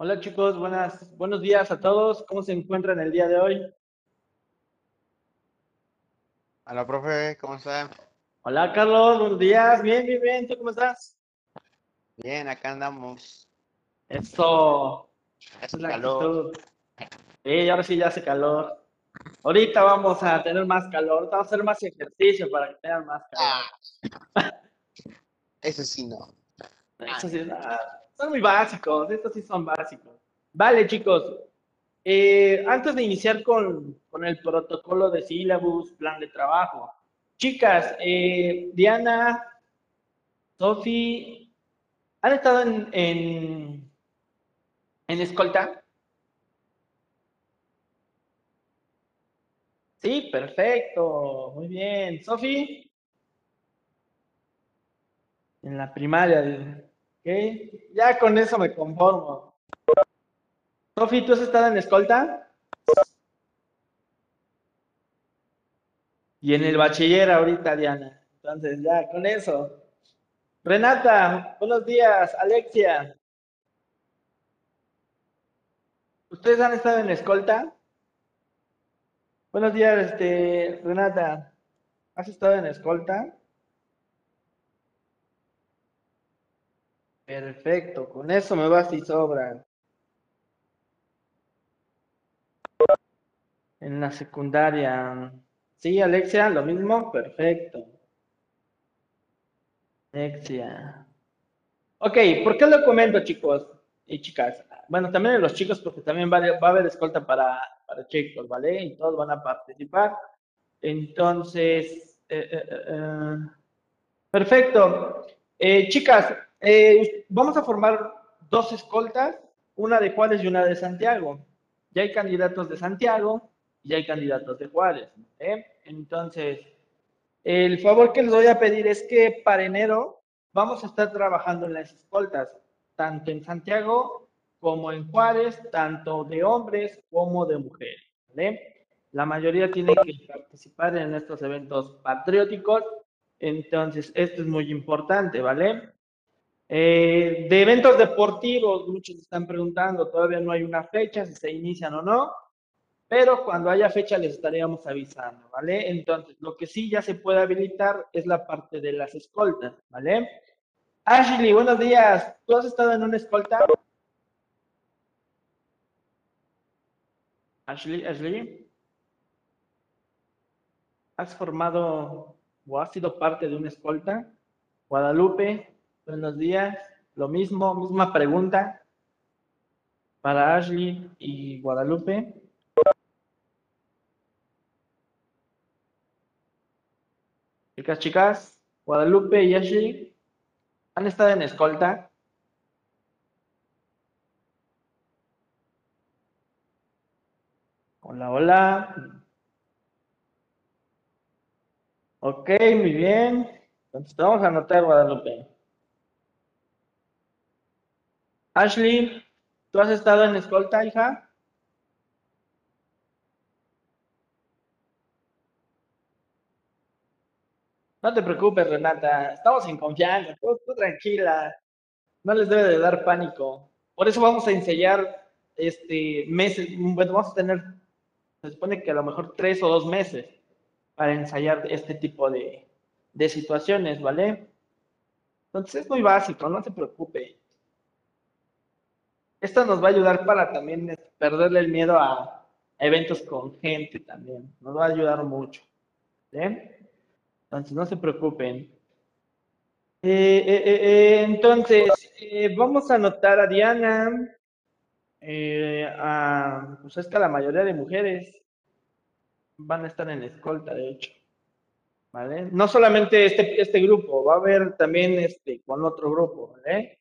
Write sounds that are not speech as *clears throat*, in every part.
Hola chicos, buenas, buenos días a todos. ¿Cómo se encuentran el día de hoy? Hola, profe, ¿cómo está? Hola Carlos, buenos días. Bien, bien, bien. ¿Tú cómo estás? Bien, acá andamos. Eso. Hace es la calor. actitud. Sí, ahora sí ya hace calor. Ahorita vamos a tener más calor. Vamos a hacer más ejercicio para que tengan más calor. Ah, *laughs* eso sí no. Eso sí, ah, son muy básicos, estos sí son básicos. Vale, chicos. eh, antes de iniciar con, con el protocolo de sílabus, plan de trabajo, chicas, eh, Diana, Sofi, ¿han estado en, en, en escolta? Sí, perfecto, muy bien. Sofi, en la primaria, Ya con eso me conformo. Sofi, ¿tú has estado en escolta? Y en el bachiller ahorita, Diana. Entonces, ya, con eso. Renata, buenos días. Alexia. ¿Ustedes han estado en escolta? Buenos días, este, Renata. ¿Has estado en escolta? Perfecto, con eso me vas y sobra. En la secundaria. Sí, Alexia, lo mismo, perfecto. Alexia. Ok, ¿por qué lo comento, chicos y chicas? Bueno, también en los chicos, porque también va, a haber escolta para, para chicos, ¿vale? Y todos van a participar. Entonces, eh, eh, eh, perfecto. chicas, vamos a formar dos escoltas, una de Juárez y una de Santiago. Ya hay candidatos de Santiago y hay candidatos de Juárez. Entonces, el favor que les voy a pedir es que para enero vamos a estar trabajando en las escoltas, tanto en Santiago como en Juárez, tanto de hombres como de mujeres. La mayoría tiene que participar en estos eventos patrióticos, entonces esto es muy importante, ¿vale? Eh, de eventos deportivos, muchos están preguntando, todavía no hay una fecha, si se inician o no pero cuando haya fecha les estaríamos avisando, ¿vale? Entonces, lo que sí ya se puede habilitar es la parte de las escoltas, ¿vale? Ashley, buenos días. ¿Tú has estado en una escolta? Ashley, Ashley. ¿Has formado o has sido parte de una escolta? Guadalupe, buenos días. Lo mismo, misma pregunta para Ashley y Guadalupe. Chicas, chicas, Guadalupe y Ashley, ¿han estado en escolta? Hola, hola. Ok, muy bien. Entonces vamos a anotar Guadalupe. Ashley, ¿tú has estado en escolta, hija? No te preocupes, Renata, estamos en confianza, tú, tranquila, no les debe de dar pánico. Por eso vamos a ensayar este meses, vamos a tener, se supone que a lo mejor tres o dos meses para ensayar este tipo de, de situaciones, ¿vale? Entonces es muy básico, no se preocupe. Esto nos va a ayudar para también perderle el miedo a eventos con gente también, nos va a ayudar mucho. ¿sí? Entonces, no se preocupen. Eh, eh, eh, entonces, vamos a anotar a Diana. a, pues es que la mayoría de mujeres van a estar en escolta, de hecho. ¿Vale? No solamente este, este grupo, va a haber también este con otro grupo, ¿vale?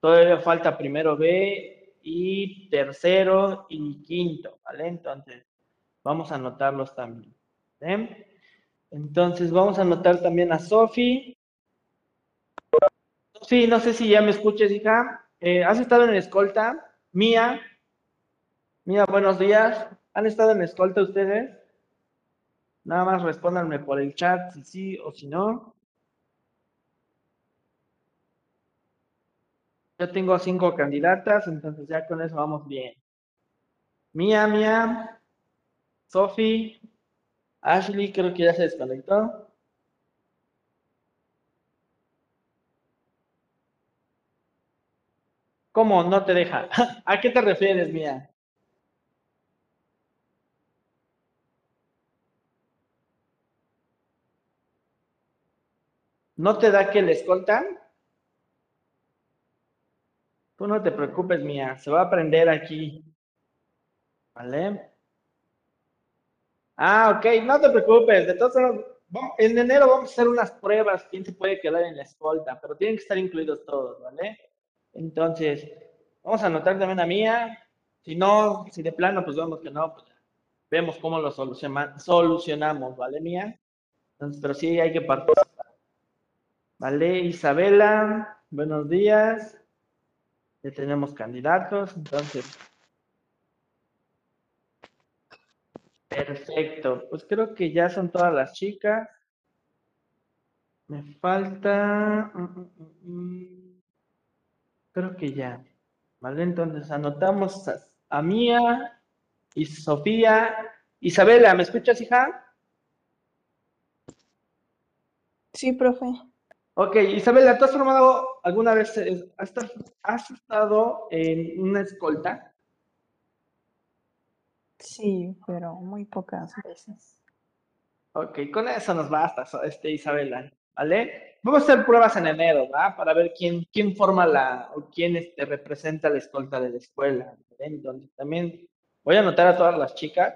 Todavía falta primero B y tercero y quinto, ¿vale? Entonces, vamos a anotarlos también. ¿vale? Entonces vamos a anotar también a Sofi. Sofi, no sé si ya me escuches, hija. Eh, ¿Has estado en escolta? Mía. Mía, buenos días. ¿Han estado en escolta ustedes? Nada más respóndanme por el chat si sí o si no. Ya tengo cinco candidatas, entonces ya con eso vamos bien. Mía, Mía, Sophie, Ashley, creo que ya se desconectó. ¿Cómo no te deja? *laughs* ¿A qué te refieres, Mía? ¿No te da que le escoltan? Tú no te preocupes, Mía, se va a aprender aquí. ¿Vale? Ah, ok, no te preocupes. Modos, en enero vamos a hacer unas pruebas, quién se puede quedar en la escolta, pero tienen que estar incluidos todos, ¿vale? Entonces, vamos a anotar también a Mía. Si no, si de plano, pues vemos que no, pues vemos cómo lo solucionamos, ¿vale, Mía? Entonces, pero sí hay que participar. ¿Vale? Isabela, buenos días. Ya tenemos candidatos, entonces. Perfecto, pues creo que ya son todas las chicas. Me falta... Mm, mm, mm, creo que ya. ¿Vale? Entonces anotamos a, Mía y Sofía. Isabela, ¿me escuchas, hija? Sí, profe. Ok, Isabela, ¿tú has formado alguna vez, has, estado en una escolta? Sí, pero muy pocas veces. Ok, con eso nos basta, este, Isabela, ¿vale? Vamos a hacer pruebas en enero, ¿va? Para ver quién, quién forma la, o quién este, representa la escolta de la escuela. Entonces, también voy a anotar a todas las chicas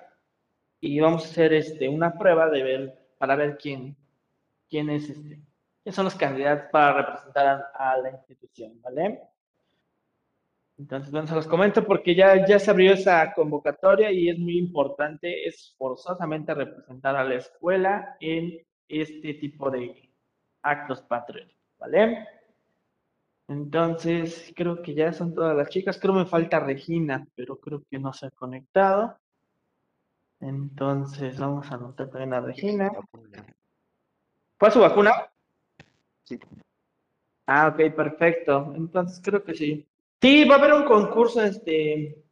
y vamos a hacer este, una prueba de ver, para ver quién, quién es este, quiénes son los candidatos para representar a, la institución, ¿vale? Entonces, bueno, se los comento porque ya, ya se abrió esa convocatoria y es muy importante, es forzosamente representar a la escuela en este tipo de actos patrióticos, ¿vale? Entonces, creo que ya son todas las chicas. Creo que me falta Regina, pero creo que no se ha conectado. Entonces, vamos a anotar también a Regina. ¿Fue su vacuna? Sí. Ah, ok, perfecto. Entonces creo que sí. Sí, va a haber un concurso este,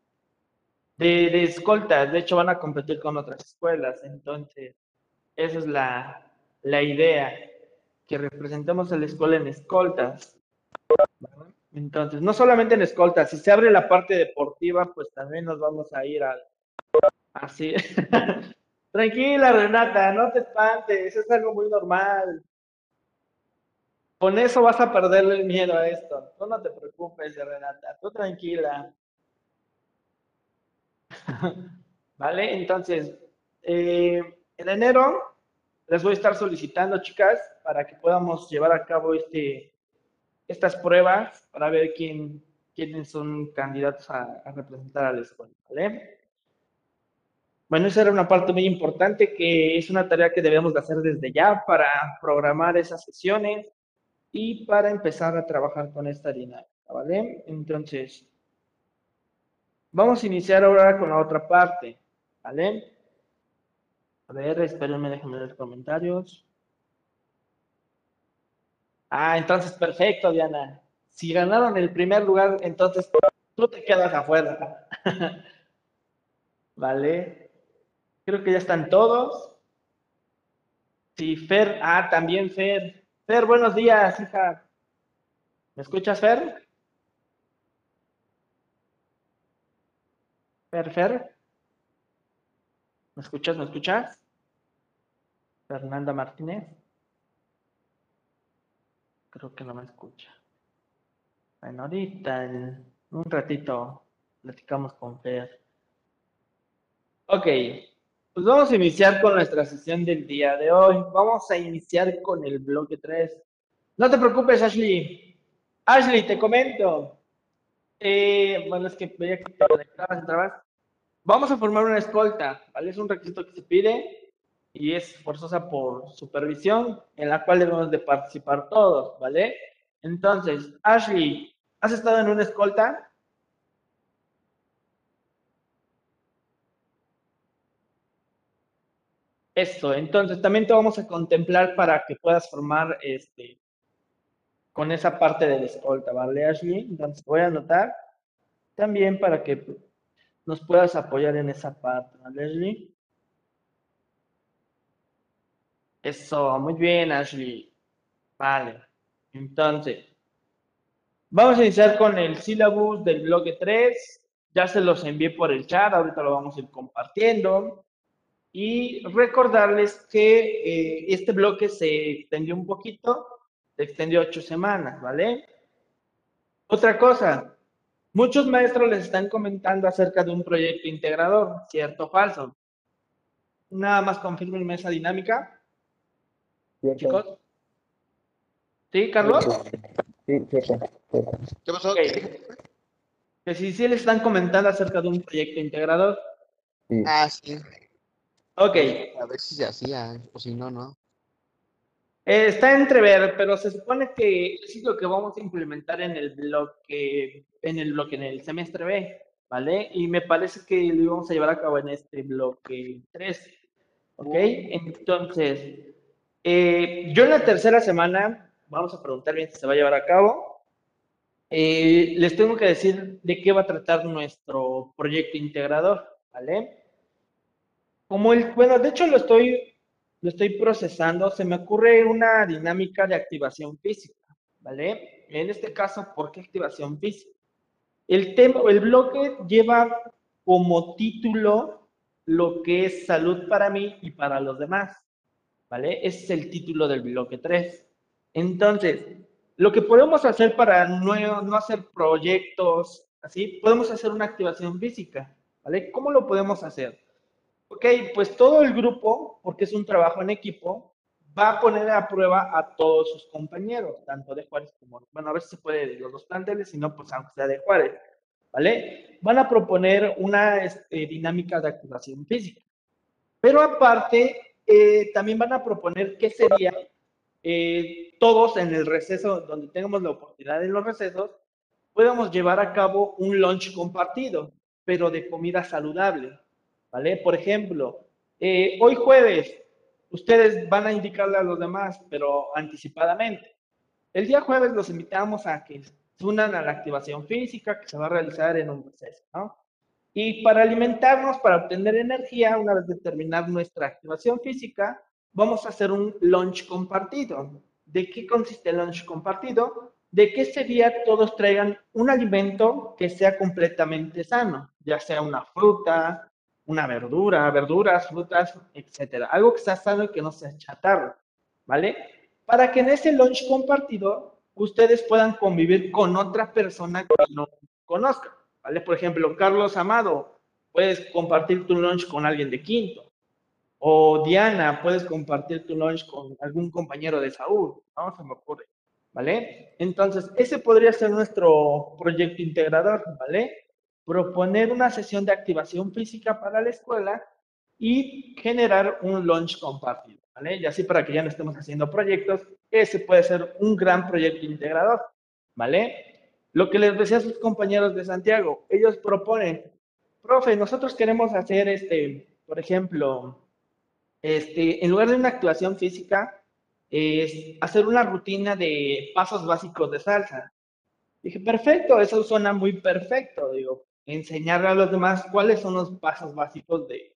de, de escoltas. De hecho, van a competir con otras escuelas. Entonces, esa es la, la idea, que representemos a la escuela en escoltas. Entonces, no solamente en escoltas, si se abre la parte deportiva, pues también nos vamos a ir al... Así. *laughs* Tranquila, Renata, no te espantes, es algo muy normal. Con eso vas a perderle el miedo a esto. Tú no te preocupes, Renata, tú tranquila. *laughs* ¿Vale? Entonces, eh, en enero les voy a estar solicitando, chicas, para que podamos llevar a cabo este, estas pruebas para ver quién, quiénes son candidatos a, a representar a la escuela. ¿Vale? Bueno, esa era una parte muy importante que es una tarea que debemos de hacer desde ya para programar esas sesiones y para empezar a trabajar con esta dinámica, ¿vale? Entonces, vamos a iniciar ahora con la otra parte, ¿vale? A ver, espérenme, déjenme ver los comentarios. Ah, entonces perfecto, Diana. Si ganaron el primer lugar, entonces tú te quedas afuera. *laughs* ¿Vale? Creo que ya están todos. Sí, Fer, ah, también Fer. Fer, buenos días, hija. ¿Me escuchas, Fer? Fer, Fer. ¿Me escuchas? ¿Me escuchas? Fernanda Martínez. Creo que no me escucha. Bueno, ahorita en un ratito platicamos con Fer. Ok, pues vamos a iniciar con nuestra sesión del día de hoy. Vamos a iniciar con el bloque 3. No te preocupes, Ashley. Ashley, te comento. Eh, bueno, es que veía que te conectabas, entrabas. Vamos a formar una escolta, ¿vale? Es un requisito que se pide y es forzosa por supervisión, en la cual debemos de participar todos, ¿vale? Entonces, Ashley, ¿has estado en una escolta? Eso, entonces también te vamos a contemplar para que puedas formar este, con esa parte de la escolta, ¿vale, Ashley? Entonces voy a anotar también para que nos puedas apoyar en esa parte, ¿vale, Ashley? Eso, muy bien, Ashley. Vale, entonces, vamos a iniciar con el syllabus del bloque 3. Ya se los envié por el chat, ahorita lo vamos a ir compartiendo. Y recordarles que eh, este bloque se extendió un poquito, se extendió ocho semanas, ¿vale? Otra cosa, muchos maestros les están comentando acerca de un proyecto integrador, ¿cierto o falso? Nada más confirmen esa dinámica. Chicos. ¿Sí, Carlos? Sí, cierto. ¿Qué pasó? Que si sí les están comentando acerca de un proyecto integrador. Sí. Ah, sí. Ok. A ver si se hacía, o si no, no. Eh, está entrever, pero se supone que es lo que vamos a implementar en el bloque, en el bloque, en el semestre B, ¿vale? Y me parece que lo íbamos a llevar a cabo en este bloque 3, ¿ok? Entonces, eh, yo en la tercera semana, vamos a preguntar bien si se va a llevar a cabo, eh, les tengo que decir de qué va a tratar nuestro proyecto integrador, ¿vale? Como el, bueno, de hecho lo estoy, lo estoy procesando, se me ocurre una dinámica de activación física, ¿vale? En este caso, ¿por qué activación física? El tema, el bloque lleva como título lo que es salud para mí y para los demás, ¿vale? Ese es el título del bloque 3. Entonces, lo que podemos hacer para no, no hacer proyectos así, podemos hacer una activación física, ¿vale? ¿Cómo lo podemos hacer? Ok, pues todo el grupo, porque es un trabajo en equipo, va a poner a prueba a todos sus compañeros, tanto de Juárez como, bueno, a ver si se puede de los dos planteles, si no, pues aunque sea de Juárez, ¿vale? Van a proponer una este, dinámica de activación física. Pero aparte, eh, también van a proponer qué sería eh, todos en el receso, donde tengamos la oportunidad en los recesos, podemos llevar a cabo un lunch compartido, pero de comida saludable, ¿vale? Por ejemplo, eh, hoy jueves, ustedes van a indicarle a los demás, pero anticipadamente. El día jueves los invitamos a que se unan a la activación física que se va a realizar en un receso, ¿no? Y para alimentarnos, para obtener energía, una vez de terminar nuestra activación física, vamos a hacer un lunch compartido. ¿De qué consiste el lunch compartido? De que ese día todos traigan un alimento que sea completamente sano, ya sea una fruta, una verdura, verduras, frutas, etcétera. Algo que sea sano y que no sea chatarra, ¿vale? Para que en ese lunch compartido ustedes puedan convivir con otra persona que no conozcan, ¿vale? Por ejemplo, Carlos Amado, puedes compartir tu lunch con alguien de quinto. O Diana, puedes compartir tu lunch con algún compañero de Saúl, ¿no? Se me ocurre, ¿vale? Entonces, ese podría ser nuestro proyecto integrador, ¿vale? Proponer una sesión de activación física para la escuela y generar un lunch compartido, ¿vale? Y así para que ya no estemos haciendo proyectos, ese puede ser un gran proyecto integrador, ¿vale? Lo que les decía a sus compañeros de Santiago, ellos proponen, profe, nosotros queremos hacer, este, por ejemplo, este, en lugar de una actuación física, es hacer una rutina de pasos básicos de salsa. Dije, perfecto, eso suena muy perfecto, digo, enseñarle a los demás cuáles son los pasos básicos de,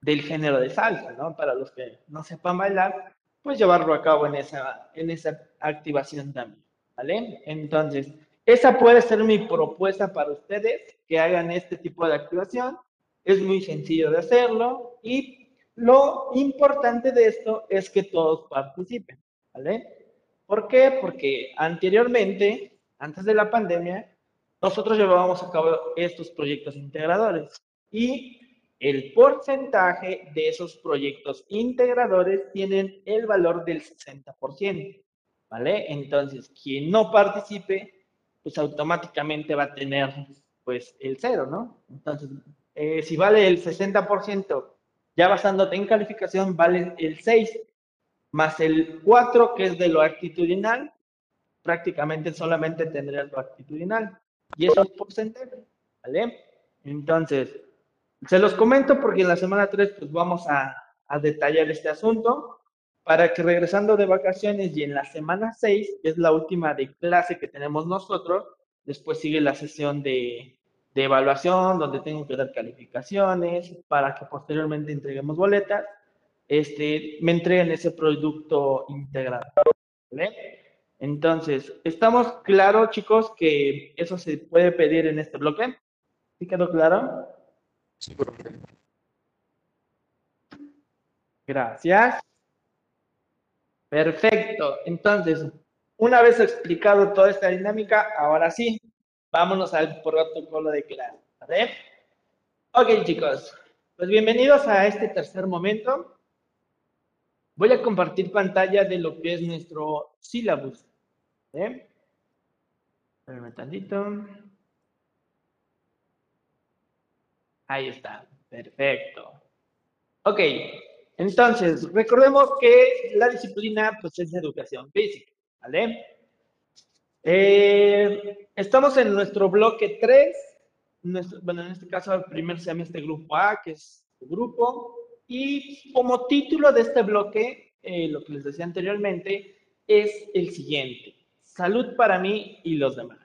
del género de salsa, ¿no? Para los que no sepan bailar, pues llevarlo a cabo en esa, en esa activación también, ¿vale? Entonces, esa puede ser mi propuesta para ustedes, que hagan este tipo de activación. Es muy sencillo de hacerlo y lo importante de esto es que todos participen, ¿vale? ¿Por qué? Porque anteriormente, antes de la pandemia, nosotros llevábamos a cabo estos proyectos integradores y el porcentaje de esos proyectos integradores tienen el valor del 60%, ¿vale? Entonces, quien no participe, pues automáticamente va a tener, pues, el cero, ¿no? Entonces, eh, si vale el 60%, ya basándote en calificación, vale el 6, más el 4, que es de lo actitudinal, prácticamente solamente tendrías lo actitudinal. Y eso es porcentaje, ¿vale? Entonces, se los comento porque en la semana 3 pues vamos a, a detallar este asunto. para que regresando de vacaciones y en la semana 6, que es la última de clase que tenemos nosotros, después sigue la sesión de, de evaluación, donde tengo que dar calificaciones, para que posteriormente entreguemos boletas, este, me entreguen ese producto integrado. ¿vale? Entonces, ¿estamos claros, chicos, que eso se puede pedir en este bloque? ¿Sí quedó claro? Sí, profe. Gracias. Perfecto. Entonces, una vez explicado toda esta dinámica, ahora sí, vámonos al protocolo de clase. ¿vale? Ok, chicos, pues bienvenidos a este tercer momento. Voy a compartir pantalla de lo que es nuestro sílabus. ¿Eh? Espérame tantito. Ahí está. Perfecto. Ok. Entonces, recordemos que la disciplina pues, es educación física, ¿vale? Eh, estamos en nuestro bloque 3, nuestro- bueno, en este caso el primer semestre grupo A, que es el grupo, y como título de este bloque, eh, lo que les decía anteriormente, es el siguiente, salud para mí y los demás,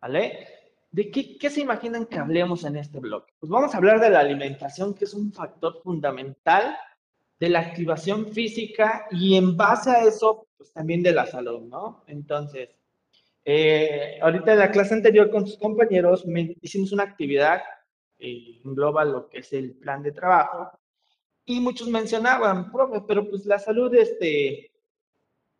¿vale? ¿De qué, qué se imaginan que hablemos en este bloque? Pues vamos a hablar de la alimentación, que es un factor fundamental de la activación física y en base a eso, pues también de la salud, ¿no? Entonces, eh, ahorita en la clase anterior con sus compañeros me- hicimos una actividad que engloba lo que es el plan de trabajo y muchos mencionaban, profe, pero pues la salud este,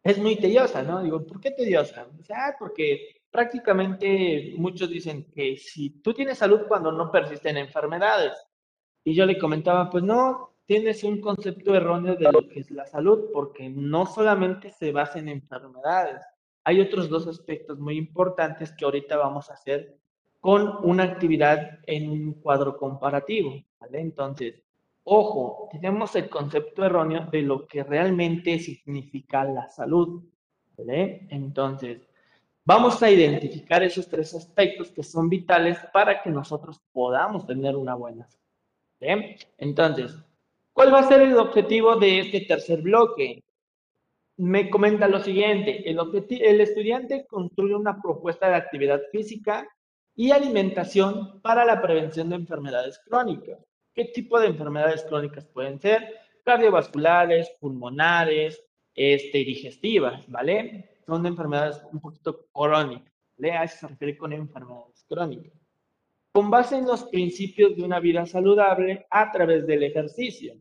es muy tediosa, ¿no? Digo, ¿por qué tediosa? Dice, ah, porque prácticamente muchos dicen que si tú tienes salud cuando no persisten enfermedades. Y yo le comentaba, pues no, tienes un concepto erróneo de lo que es la salud, porque no solamente se basa en enfermedades. Hay otros dos aspectos muy importantes que ahorita vamos a hacer con una actividad en un cuadro comparativo, ¿vale? Entonces, ojo, tenemos el concepto erróneo de lo que realmente significa la salud. Entonces, vamos a identificar esos tres aspectos que son vitales para que nosotros podamos tener una buena salud. Entonces, ¿cuál va a ser el objetivo de este tercer bloque? Me comenta lo siguiente, el, el estudiante construye una propuesta de actividad física y alimentación para la prevención de enfermedades crónicas. ¿Qué tipo de enfermedades crónicas pueden ser? Cardiovasculares, pulmonares, este, digestivas, ¿vale? Son enfermedades un poquito crónicas, ¿vale? A eso se refiere con enfermedades crónicas con base en los principios de una vida saludable a través del ejercicio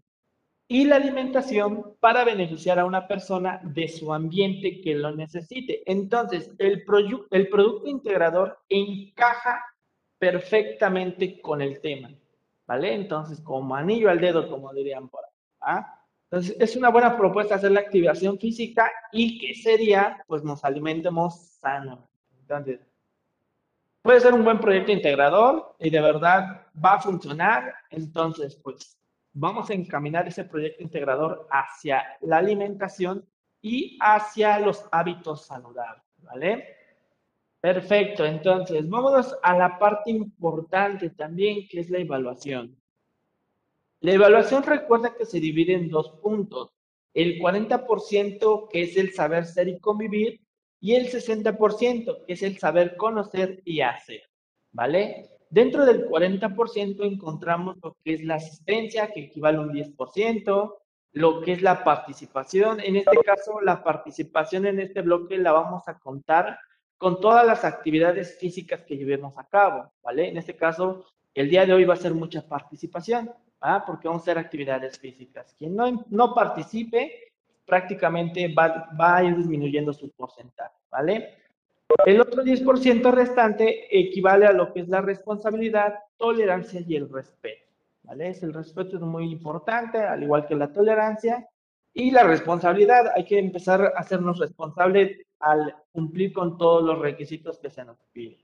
y la alimentación para beneficiar a una persona de su ambiente que lo necesite. Entonces, el, el producto integrador encaja perfectamente con el tema, ¿vale? Entonces, como anillo al dedo, como dirían por ahí. ¿ah? Entonces, es una buena propuesta hacer la activación física y que ese día, pues, nos alimentemos sano. Entonces, puede ser un buen proyecto integrador y de verdad va a funcionar. Entonces, pues vamos a encaminar ese proyecto integrador hacia la alimentación y hacia los hábitos saludables, ¿vale? Perfecto, entonces vámonos a la parte importante también, que es la evaluación. La evaluación recuerda que se divide en dos puntos. El 40% que es el saber ser y convivir y el 60% que es el saber conocer y hacer, ¿vale? Dentro del 40% encontramos lo que es la asistencia, que equivale a un 10%, lo que es la participación. En este caso, la participación en este bloque la vamos a contar con todas las actividades físicas que llevemos a cabo, ¿vale? En este caso, el día de hoy va a ser mucha participación, ¿ah? Porque vamos a hacer actividades físicas. Quien no, no participe, prácticamente va, va a ir disminuyendo su porcentaje, ¿vale? El otro 10% restante equivale a lo que es la responsabilidad, tolerancia y el respeto, ¿vale? El respeto es muy importante, al igual que la tolerancia y la responsabilidad. Hay que empezar a hacernos responsables al cumplir con todos los requisitos que se nos piden.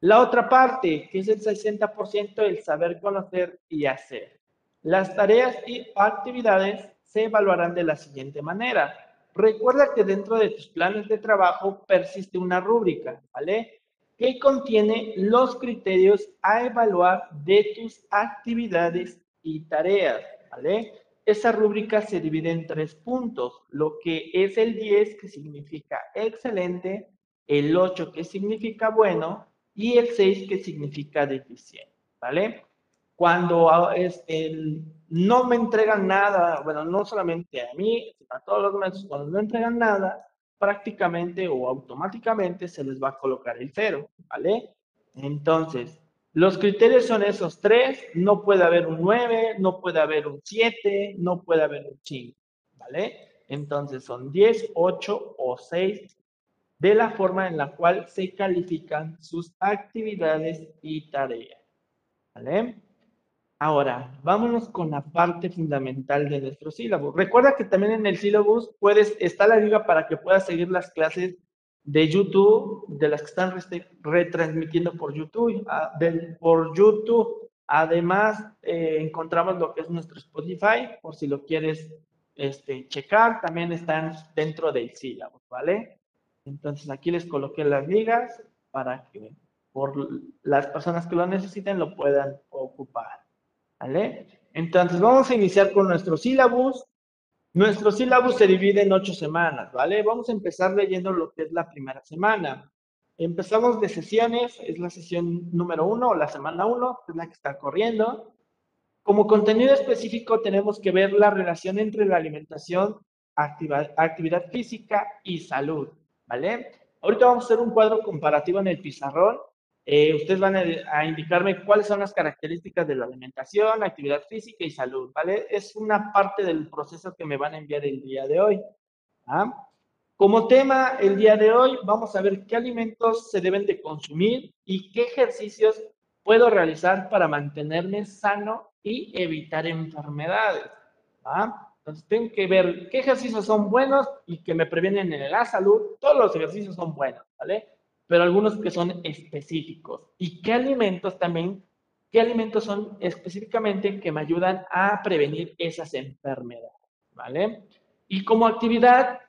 La otra parte, que es el 60%, el saber conocer y hacer. Las tareas y actividades se evaluarán de la siguiente manera. Recuerda que dentro de tus planes de trabajo persiste una rúbrica, ¿vale? Que contiene los criterios a evaluar de tus actividades y tareas, ¿vale? Esa rúbrica se divide en tres puntos, lo que es el 10 que significa excelente, el 8 que significa bueno y el 6 que significa deficiente, ¿vale? Cuando este, no me entregan nada, bueno, no solamente a mí, sino a todos los maestros, cuando no entregan nada, prácticamente o automáticamente se les va a colocar el cero, ¿vale? Entonces, los criterios son esos tres, no puede haber un 9, no puede haber un 7, no puede haber un 5, ¿vale? Entonces son 10, 8 o 6 de la forma en la cual se califican sus actividades y tareas, ¿vale? Ahora, vámonos con la parte fundamental de nuestro sílabo. Recuerda que también en el sílabus puedes, está la liga para que puedas seguir las clases de YouTube, de las que están retransmitiendo por YouTube, ah, por YouTube. Además, eh, encontramos lo que es nuestro Spotify, por si lo quieres este, checar, también están dentro del sílabo, ¿vale? Entonces aquí les coloqué las ligas para que por las personas que lo necesiten lo puedan ocupar. ¿Vale? Entonces, vamos a iniciar con nuestro sílabus. Nuestro sílabus se divide en ocho semanas, ¿vale? Vamos a empezar leyendo lo que es la primera semana. Empezamos de sesiones, es la sesión número uno o la semana uno, es la que está corriendo. Como contenido específico tenemos que ver la relación entre la alimentación, actividad física y salud, ¿vale? Ahorita vamos a hacer un cuadro comparativo en el pizarrón eh, ustedes van a, indicarme cuáles son las características de la alimentación, actividad física y salud, ¿vale? Es una parte del proceso que me van a enviar el día de hoy. ¿ah? Como tema, el día de hoy vamos a ver qué alimentos se deben de consumir y qué ejercicios puedo realizar para mantenerme sano y evitar enfermedades. ¿ah? Entonces, tengo que ver qué ejercicios son buenos y que me previenen en la salud. Todos los ejercicios son buenos, ¿vale? Pero algunos que son específicos. ¿Y qué alimentos también? ¿Qué alimentos son específicamente que me ayudan a prevenir esas enfermedades? ¿Vale? Y como actividad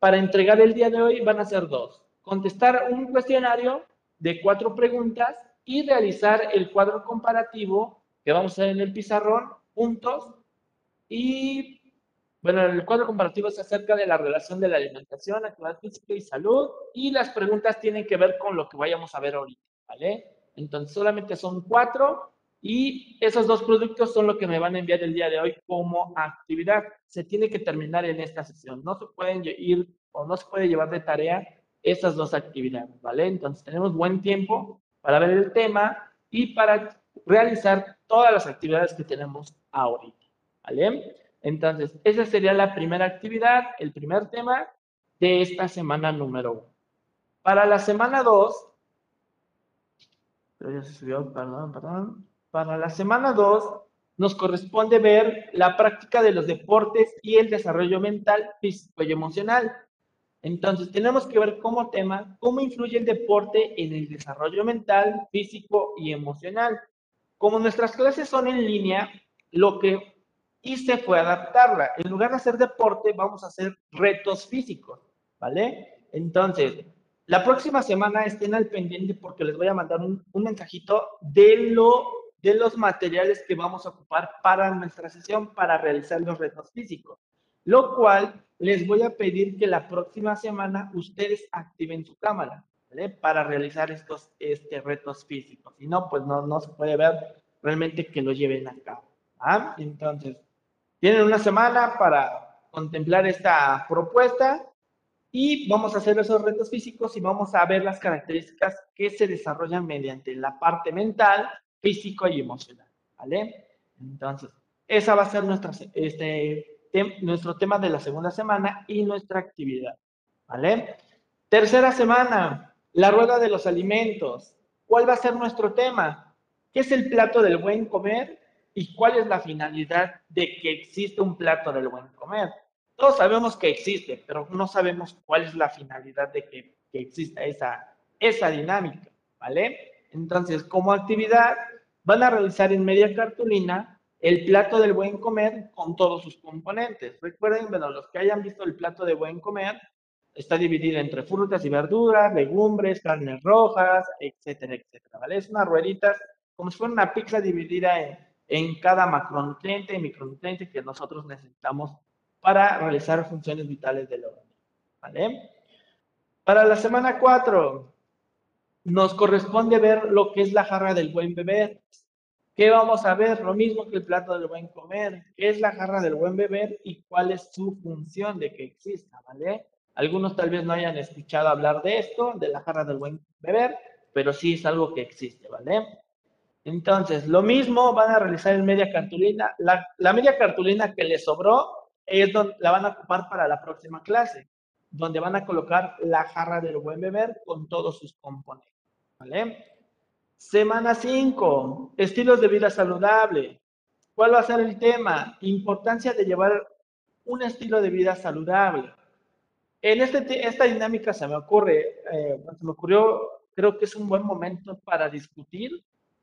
para entregar el día de hoy van a ser dos. Contestar un cuestionario de cuatro preguntas y realizar el cuadro comparativo que vamos a hacer en el pizarrón juntos y bueno, el cuadro comparativo es acerca de la relación de la alimentación, actividad física y salud, y las preguntas tienen que ver con lo que vayamos a ver ahorita, ¿vale? Entonces, solamente son cuatro, y esos dos productos son lo que me van a enviar el día de hoy como actividad. Se tiene que terminar en esta sesión, no se pueden ir o no se puede llevar de tarea esas dos actividades, ¿vale? Entonces, tenemos buen tiempo para ver el tema y para realizar todas las actividades que tenemos ahorita, ¿vale? Entonces, esa sería la primera actividad, el primer tema de esta semana número uno. Para la semana dos, ya se subió, perdón, perdón. Para la semana dos, nos corresponde ver la práctica de los deportes y el desarrollo mental, físico y emocional. Entonces, tenemos que ver como tema cómo influye el deporte en el desarrollo mental, físico y emocional. Como nuestras clases son en línea, lo que y se fue a adaptarla. En lugar de hacer deporte, vamos a hacer retos físicos, ¿vale? Entonces, la próxima semana estén al pendiente porque les voy a mandar un, mensajito de, lo, de los materiales que vamos a ocupar para nuestra sesión para realizar los retos físicos. Lo cual les voy a pedir que la próxima semana ustedes activen su cámara, ¿vale? Para realizar estos este, retos físicos. Si no, pues no, no se puede ver realmente que lo lleven a cabo. ¿ah? Entonces, tienen una semana para contemplar esta propuesta y vamos a hacer esos retos físicos y vamos a ver las características que se desarrollan mediante la parte mental, físico y emocional, ¿vale? Entonces, esa va a ser nuestra, este, nuestro tema de la segunda semana y nuestra actividad, ¿vale? Tercera semana, la rueda de los alimentos. ¿Cuál va a ser nuestro tema? ¿Qué es el plato del buen comer? ¿Y cuál es la finalidad de que existe un plato del buen comer? Todos sabemos que existe, pero no sabemos cuál es la finalidad de que, que exista esa, esa dinámica, ¿vale? Entonces, como actividad, van a realizar en media cartulina el plato del buen comer con todos sus componentes. Recuerden, bueno, los que hayan visto el plato de buen comer, está dividido entre frutas y verduras, legumbres, carnes rojas, etcétera, etcétera, ¿vale? Es una ruedita, como si fuera una pizza dividida en en cada macronutriente y micronutriente que nosotros necesitamos para realizar funciones vitales del organismo. ¿Vale? Para la semana 4, nos corresponde ver lo que es la jarra del buen beber. ¿Qué vamos a ver? Lo mismo que el plato del buen comer. ¿Qué es la jarra del buen beber y cuál es su función de que exista? ¿Vale? Algunos tal vez no hayan escuchado hablar de esto, de la jarra del buen beber, pero sí es algo que existe, ¿vale? Entonces, lo mismo van a realizar en media cartulina. La, media cartulina que les sobró es donde la van a ocupar para la próxima clase, donde van a colocar la jarra del buen beber con todos sus componentes, ¿vale? Semana 5, estilos de vida saludable. ¿Cuál va a ser el tema? Importancia de llevar un estilo de vida saludable. En este, esta dinámica se me ocurre, eh, se me ocurrió, creo que es un buen momento para discutir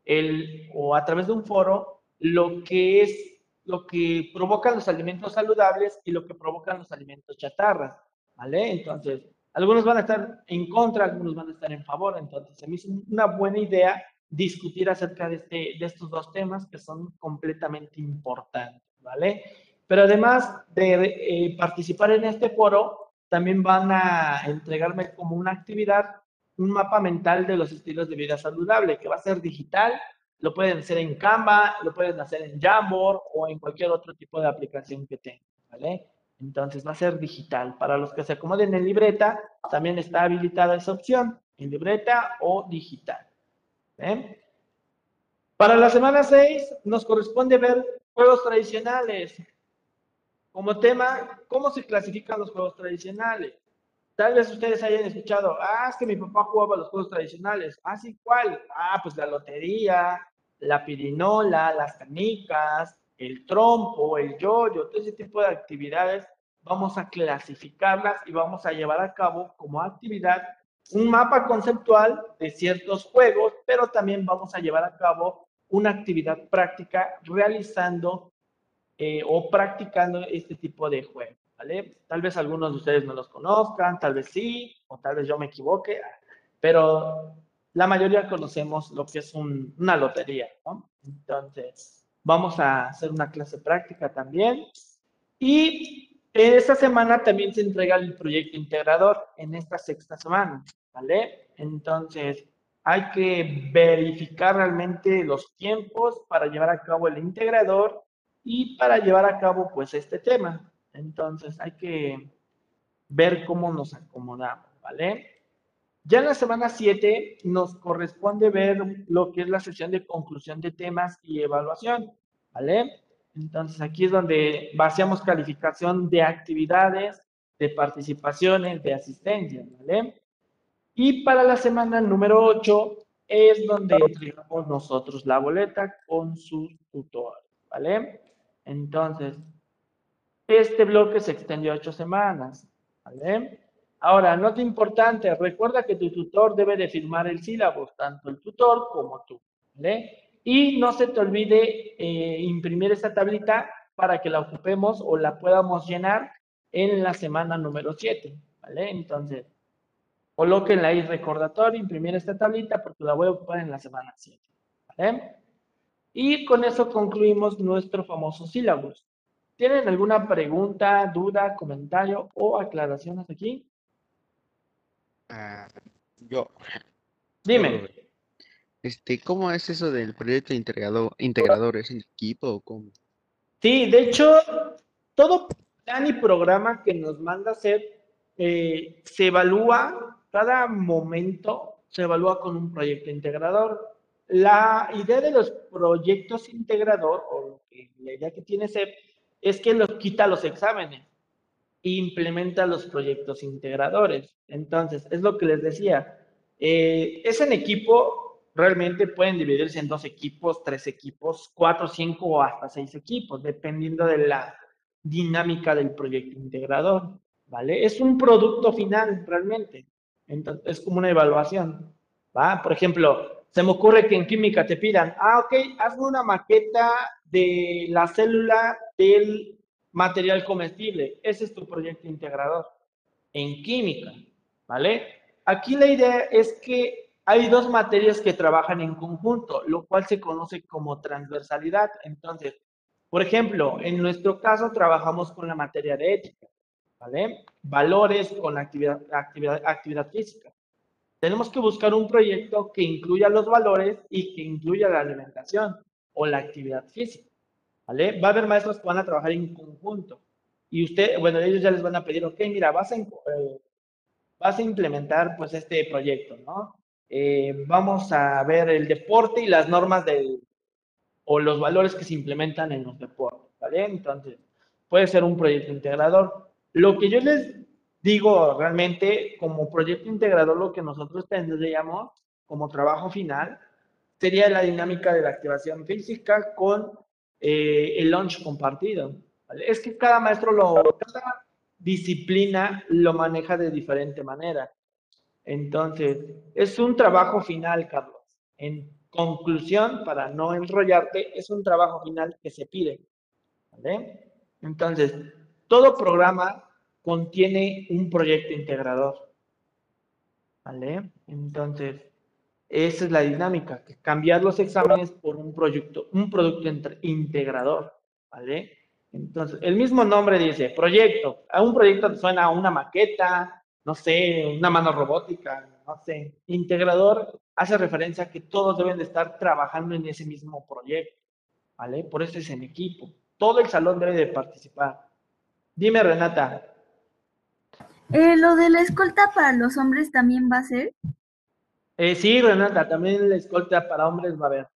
el, o a través de un foro lo que es lo que provocan los alimentos saludables y lo que provocan los alimentos chatarras, ¿vale? Entonces, algunos van a estar en contra, algunos van a estar en favor, entonces se me hizo una buena idea discutir acerca de, este, de estos dos temas que son completamente importantes, ¿vale? Pero además de eh, participar en este foro, también van a entregarme como una actividad un mapa mental de los estilos de vida saludable, que va a ser digital, lo pueden hacer en Canva, lo pueden hacer en Jamboard o en cualquier otro tipo de aplicación que tengan. Entonces va a ser digital. Para los que se acomoden en libreta, también está habilitada esa opción, en libreta o digital. Para la semana 6 nos corresponde ver juegos tradicionales. Como tema, ¿cómo se clasifican los juegos tradicionales? Tal vez ustedes hayan escuchado, ah, es que mi papá jugaba los juegos tradicionales. Ah, sí, ¿cuál? Ah, pues la lotería, la pirinola, las canicas, el trompo, el yoyo, todo ese tipo de actividades, vamos a clasificarlas y vamos a llevar a cabo como actividad un mapa conceptual de ciertos juegos, pero también vamos a llevar a cabo una actividad práctica realizando eh, o practicando este tipo de juegos. Tal vez algunos de ustedes no los conozcan, tal vez sí, o tal vez yo me equivoque, pero la mayoría conocemos lo que es una lotería, Entonces, vamos a hacer una clase práctica también. Y esta semana también se entrega el proyecto integrador en esta sexta semana, ¿vale? Entonces, hay que verificar realmente los tiempos para llevar a cabo el integrador y para llevar a cabo pues este tema. Entonces hay que ver cómo nos acomodamos, ¿vale? Ya en la semana 7 nos corresponde ver lo que es la sesión de conclusión de temas y evaluación, ¿vale? Entonces aquí es donde vaciamos calificación de actividades, de participaciones, de asistencia, ¿vale? Y para la semana número 8 es donde entregamos nosotros la boleta con sus tutores, ¿vale? Entonces, este bloque se extendió ocho semanas. Ahora, nota importante, recuerda que tu tutor debe de firmar el sílabo, tanto el tutor como tú. Y no se te olvide eh, imprimir esta tablita para que la ocupemos o la podamos llenar en la semana número 7. ¿vale? Entonces, colóquenla ahí recordatorio, imprimir esta tablita porque la voy a ocupar en la semana 7. ¿vale? Y con eso concluimos nuestro famoso sílabus. ¿Tienen alguna pregunta, duda, comentario o aclaraciones aquí? Ah, yo. Dime. Este, ¿cómo es eso del proyecto integrador? ¿Integrador es el equipo o cómo? Sí, de hecho, todo plan y programa que nos manda hacer eh, se evalúa, cada momento se evalúa con un proyecto integrador. La idea de los proyectos integrador, o la idea que tiene SEP, es que los quita los exámenes e implementa los proyectos integradores. Entonces, es lo que les decía. Eh, es en equipo, realmente pueden dividirse en dos equipos, tres equipos, cuatro, cinco o hasta seis equipos, dependiendo de la dinámica del proyecto integrador. ¿Vale? Es un producto final, realmente. Entonces, es como una evaluación. ¿va? Por ejemplo, se me ocurre que en química te pidan, ah, ok, hazme una maqueta de la célula del material comestible. Ese es tu proyecto integrador en química, ¿vale? Aquí la idea es que hay dos materias que trabajan en conjunto, lo cual se conoce como transversalidad. Entonces, por ejemplo, en nuestro caso trabajamos con la materia de ética, ¿vale? Valores con la actividad, actividad, actividad física. Tenemos que buscar un proyecto que incluya los valores y que incluya la alimentación o la actividad física, ¿vale? Va a haber maestros que van a trabajar en conjunto. Y usted, bueno, ellos ya les van a pedir, ok, mira, vas a, eh, vas a implementar pues este proyecto, ¿no? Eh, vamos a ver el deporte y las normas del, o los valores que se implementan en los deportes, ¿vale? Entonces, puede ser un proyecto integrador. Lo que yo les digo realmente como proyecto integrador, lo que nosotros tendríamos como trabajo final sería la dinámica de la activación física con eh, el launch compartido. Es que cada maestro, lo, cada disciplina lo maneja de diferente manera. Entonces, es un trabajo final, Carlos. En conclusión, para no enrollarte, es un trabajo final que se pide. ¿vale? Entonces, todo programa contiene un proyecto integrador. ¿Vale? Entonces, esa es la dinámica, que cambiar los exámenes por un proyecto, un producto integrador. ¿Vale? Entonces, el mismo nombre dice proyecto. A un proyecto suena una maqueta, no sé, una mano robótica, no sé. Integrador hace referencia a que todos deben de estar trabajando en ese mismo proyecto, ¿vale? Por eso es en equipo. Todo el salón debe de participar. Dime, Renata. Eh, ¿Lo de la escolta para los hombres también va a ser? Eh, sí, Renata, también la escolta para hombres va a haber.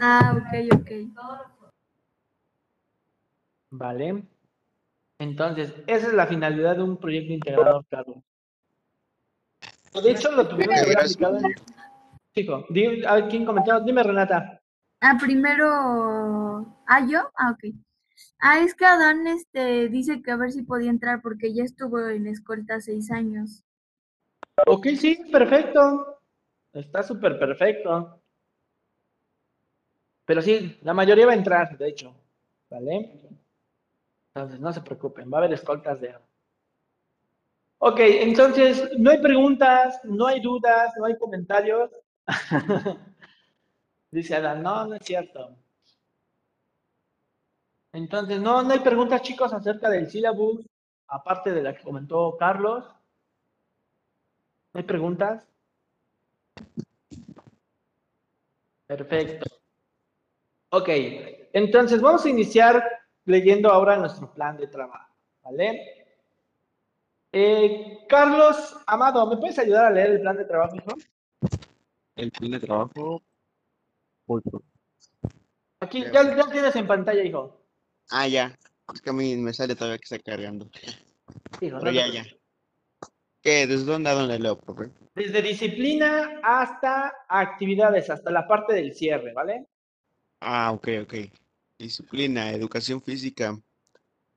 Ah, ok, ok. Vale. Entonces, esa es la finalidad de un proyecto integrador, Carlos. De hecho, lo tuvimos aplicado en... Chico, a ver, ¿quién comentó? Dime, Renata. Ah, primero... ¿Ah, yo? Ah, ok. Ah, es que Adán este, dice que a ver si podía entrar porque ya estuvo en escolta seis años. Ok, sí, perfecto. Está súper perfecto. Pero sí, la mayoría va a entrar, de hecho. ¿Vale? Entonces, no se preocupen, va a haber escoltas de Ok, entonces, no hay preguntas, no hay dudas, no hay comentarios. *laughs* Dice Adán, no, no es cierto. Entonces, no, no hay preguntas, chicos, acerca del syllabus, aparte de la que comentó Carlos. ¿No hay preguntas? Perfecto. Ok, entonces vamos a iniciar leyendo ahora nuestro plan de trabajo, ¿vale? Eh, Carlos Amado, ¿me puedes ayudar a leer el plan de trabajo, hijo? El plan de trabajo. Aquí, ya, ya tienes en pantalla, hijo. Ah, ya. Es que a mí me sale todavía que está cargando. Hijo, Pero no ya, te ya. ¿Qué? ¿Desde dónde a dónde leo, profe? Desde disciplina hasta actividades, hasta la parte del cierre, ¿vale? Ah, ok, ok. Disciplina, educación física.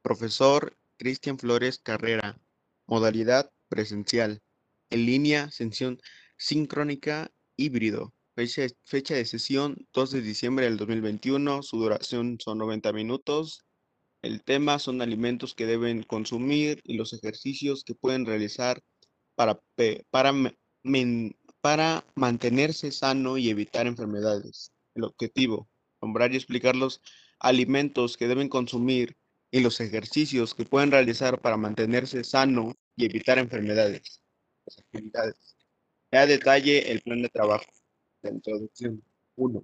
Profesor Cristian Flores Carrera. Modalidad presencial. En línea, sesión sincrónica híbrido. Fecha, fecha de sesión 2 de diciembre del 2021. Su duración son 90 minutos. El tema son alimentos que deben consumir y los ejercicios que pueden realizar para, para, men- para mantenerse sano y evitar enfermedades. El objetivo, nombrar y explicar los alimentos que deben consumir y los ejercicios que pueden realizar para mantenerse sano y evitar enfermedades. Las actividades. Ya detalle el plan de trabajo. La introducción. Uno.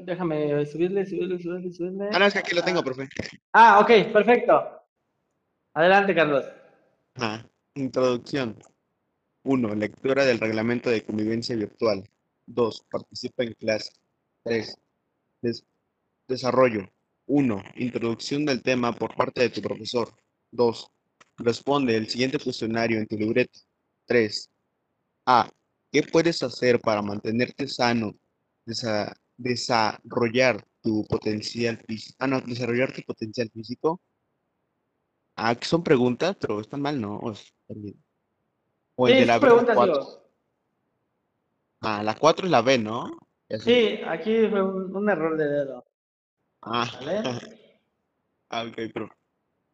Déjame subirle, subirle, subirle, subirle. Ah, no, es que aquí lo tengo, profe. Ah, ok, perfecto. Adelante, Carlos. Ajá. Introducción. 1. Lectura del reglamento de convivencia virtual. 2. Participa en clase. 3. desarrollo. 1. Introducción del tema por parte de tu profesor. 2. Responde el siguiente cuestionario en tu libreta. 3. A. ¿Qué puedes hacer para mantenerte sano? Desa- desarrollar tu potencial físico. Ah, no, desarrollar tu potencial físico. Ah, son preguntas, pero están mal, ¿no? Bien. O el Sí, de la B. Ah, la 4 es la B, ¿no? Sí, aquí fue un, un error de dedo. Ah, ¿Vale? *laughs* ah, ok, pero.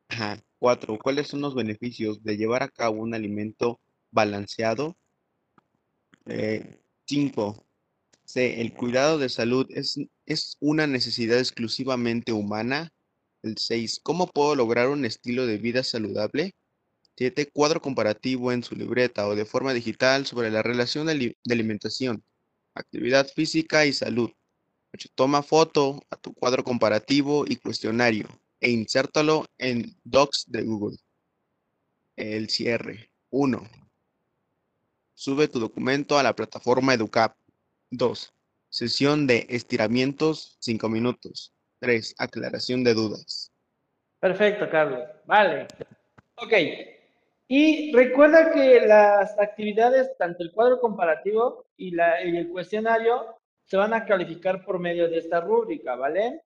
Ajá. 4. ¿Cuáles son los beneficios de llevar a cabo un alimento balanceado? 5. C. El cuidado de salud es, es una necesidad exclusivamente humana. El 6. ¿Cómo puedo lograr un estilo de vida saludable? 7. Cuadro comparativo en su libreta o de forma digital sobre la relación de, ali- de alimentación, actividad física y salud. 8. Toma foto a tu cuadro comparativo y cuestionario e insértalo en Docs de Google. El cierre. 1. Sube tu documento a la plataforma EduCap. 2. Sesión de estiramientos 5 minutos. 3. Aclaración de dudas. Perfecto, Carlos. Vale. Ok. Y recuerda que las actividades, tanto el cuadro comparativo y, el cuestionario, se van a calificar por medio de esta rúbrica, ¿vale?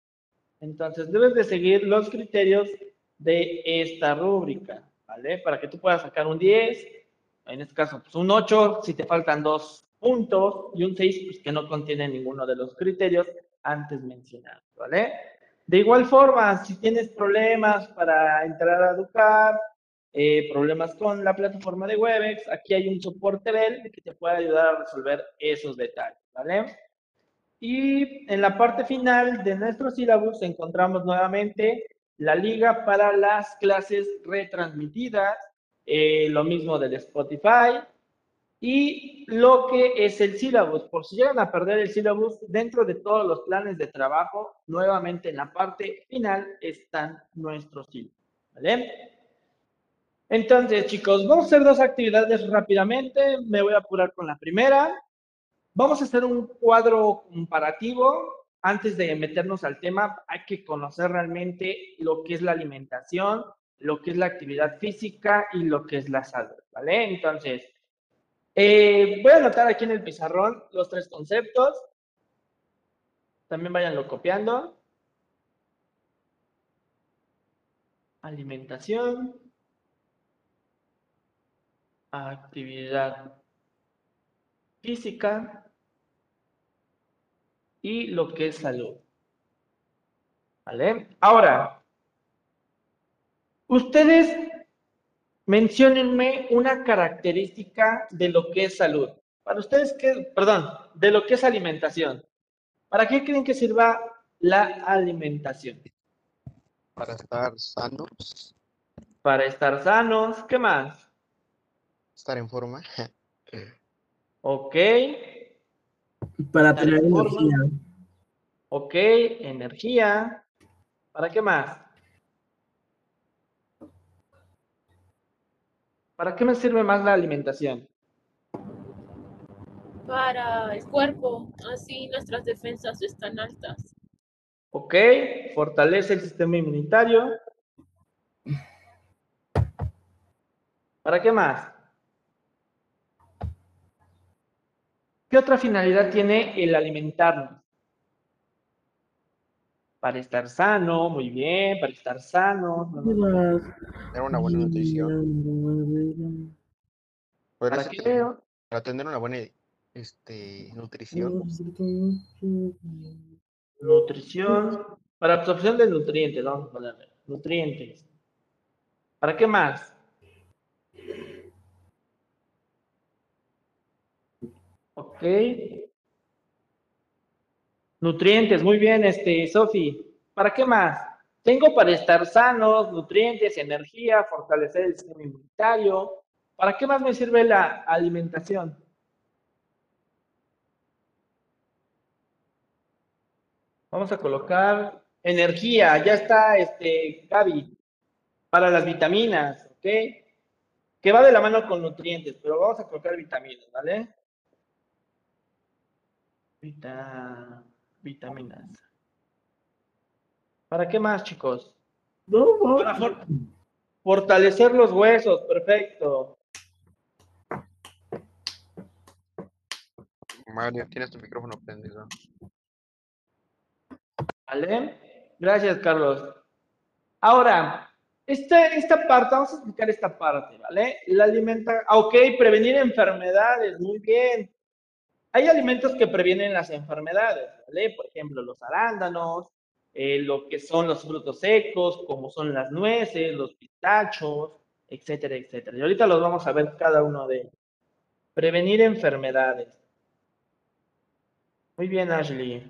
Entonces, debes de seguir los criterios de esta rúbrica, ¿vale? Para que tú puedas sacar un 10, en este caso, pues un 8, si te faltan dos puntos, y un 6, pues que no contiene ninguno de los criterios antes mencionados, ¿vale? De igual forma, si tienes problemas para entrar a educar, eh, problemas con la plataforma de Webex, aquí hay un soporte Bell que te puede ayudar a resolver esos detalles, ¿vale? Y en la parte final de nuestro sílabus encontramos nuevamente la liga para las clases retransmitidas, eh, lo mismo del Spotify y lo que es el sílabus. Por si llegan a perder el sílabus, dentro de todos los planes de trabajo, nuevamente en la parte final están nuestros sílabus, ¿vale? Entonces, chicos, vamos a hacer dos actividades rápidamente. Me voy a apurar con la primera. Vamos a hacer un cuadro comparativo. Antes de meternos al tema, hay que conocer realmente lo que es la alimentación, lo que es la actividad física y lo que es la salud, ¿vale? Entonces, eh, voy a anotar aquí en el pizarrón los tres conceptos. También váyanlo copiando. Alimentación, actividad física y lo que es salud. ¿Vale? Ahora, ustedes menciónenme una característica de lo que es salud. Para ustedes, ¿qué? Perdón, de lo que es alimentación. ¿Para qué creen que sirva la alimentación? Para estar sanos, Para estar sanos. ¿Qué más? Estar en forma. Ok. Para Estar tener en energía. Ok, energía. ¿Para qué más? ¿Para qué me sirve más la alimentación? para el cuerpo, así nuestras defensas están altas. Ok, fortalece el sistema inmunitario. ¿Para qué más? ¿Qué otra finalidad tiene el alimentarnos? Para estar sano, muy bien, para estar sano. Tener una buena nutrición. ¿Para qué? también Para tener una buena este, nutrición. Nutrición. Para absorción de nutrientes, vamos a ponerle. Nutrientes. ¿Para qué más? Ok. Nutrientes, muy bien, este, Sofi. ¿Para qué más? Tengo para estar sanos, nutrientes, energía, fortalecer el sistema inmunitario. ¿Para qué más me sirve la alimentación? Vamos a colocar energía, ya está, este, Gaby, para las vitaminas, ¿ok? Que va de la mano con nutrientes, pero vamos a colocar vitaminas, ¿vale? Vita- vitaminas. ¿Para qué más, chicos? Para for- fortalecer los huesos, perfecto. Mario, tienes tu micrófono prendido. ¿Vale? Gracias, Carlos. Ahora, esta, esta parte, vamos a explicar esta parte, ¿vale? La alimenta, ah, ok, prevenir enfermedades, muy bien. Hay alimentos que previenen las enfermedades, ¿vale? Por ejemplo, los arándanos, eh, lo que son los frutos secos, como son las nueces, los pistachos, etcétera, etcétera. Y ahorita los vamos a ver cada uno de ellos. Prevenir enfermedades. Muy bien, Ashley.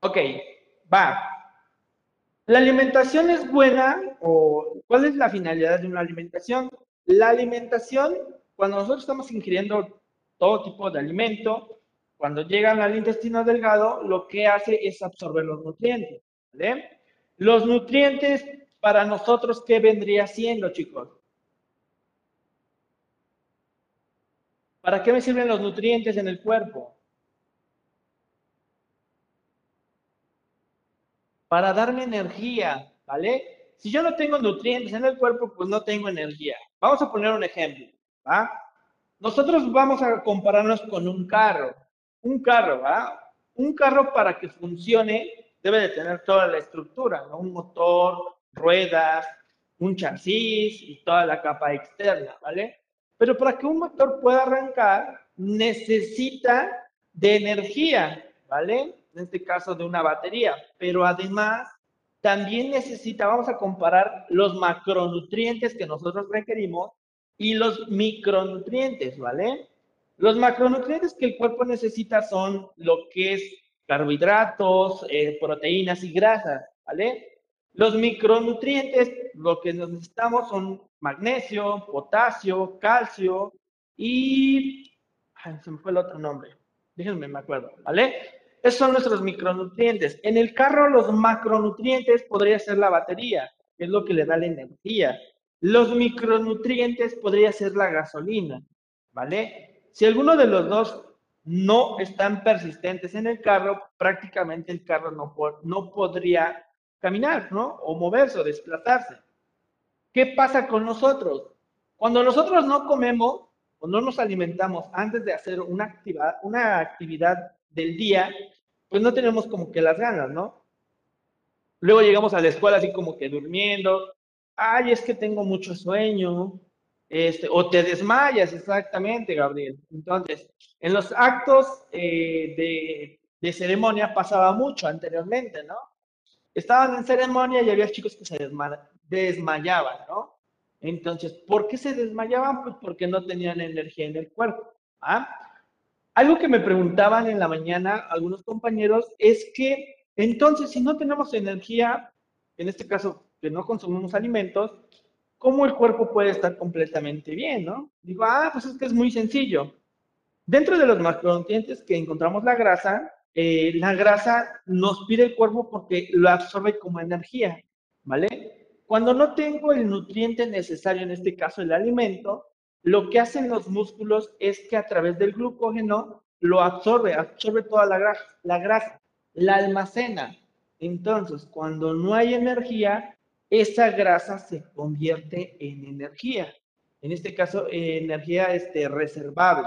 Ok, va. ¿La alimentación es buena o cuál es la finalidad de una alimentación? La alimentación, cuando nosotros estamos ingiriendo todo tipo de alimento, cuando llegan al intestino delgado, lo que hace es absorber los nutrientes. ¿vale? Los nutrientes para nosotros, ¿qué vendría siendo, chicos? ¿Para qué me sirven los nutrientes en el cuerpo? Para darme energía, ¿vale? Si yo no tengo nutrientes en el cuerpo, pues no tengo energía. Vamos a poner un ejemplo, ¿va? Nosotros vamos a compararnos con un carro. Un carro, ¿va? Un carro para que funcione debe de tener toda la estructura, ¿no? Un motor, ruedas, un chasis y toda la capa externa, ¿vale? Pero para que un motor pueda arrancar, necesita de energía, ¿vale? En este caso de una batería, pero además también necesita, vamos a comparar los macronutrientes que nosotros requerimos y los micronutrientes, ¿vale? Los macronutrientes que el cuerpo necesita son lo que es carbohidratos, eh, proteínas y grasas, ¿vale? Los micronutrientes, lo que necesitamos son magnesio, potasio, calcio y... Ay, se me fue el otro nombre. Déjenme, me acuerdo, ¿vale? Esos son nuestros micronutrientes. En el carro, los macronutrientes podría ser la batería, que es lo que le da la energía. Los micronutrientes podría ser la gasolina, ¿vale? Si alguno de los dos no están persistentes en el carro, prácticamente el carro no, no podría caminar, ¿no? O moverse o desplazarse. ¿Qué pasa con nosotros? Cuando nosotros no comemos o no nos alimentamos antes de hacer una actividad, una actividad del día, pues no tenemos como que las ganas, ¿no? Luego llegamos a la escuela así como que durmiendo, ay, es que tengo mucho sueño, este, o te desmayas, exactamente, Gabriel. Entonces, en los actos eh, de, de, ceremonia pasaba mucho anteriormente, ¿no? Estaban en ceremonia y había chicos que se desma desmayaban, ¿no? Entonces, ¿por qué se desmayaban? Pues porque no tenían energía en el cuerpo. ¿ah? Algo que me preguntaban en la mañana algunos compañeros es que, entonces, si no tenemos energía, en este caso, que no consumimos alimentos, ¿cómo el cuerpo puede estar completamente bien, no? Digo, ah, pues es que es muy sencillo. Dentro de los macronutrientes que encontramos la grasa, eh, la grasa nos pide el cuerpo porque lo absorbe como energía, ¿vale? Cuando no tengo el nutriente necesario, en este caso el alimento, lo que hacen los músculos es que a través del glucógeno lo absorbe, absorbe toda la grasa, la grasa, la almacena. Entonces, cuando no hay energía, esa grasa se convierte en energía. En este caso, energía este, reservable.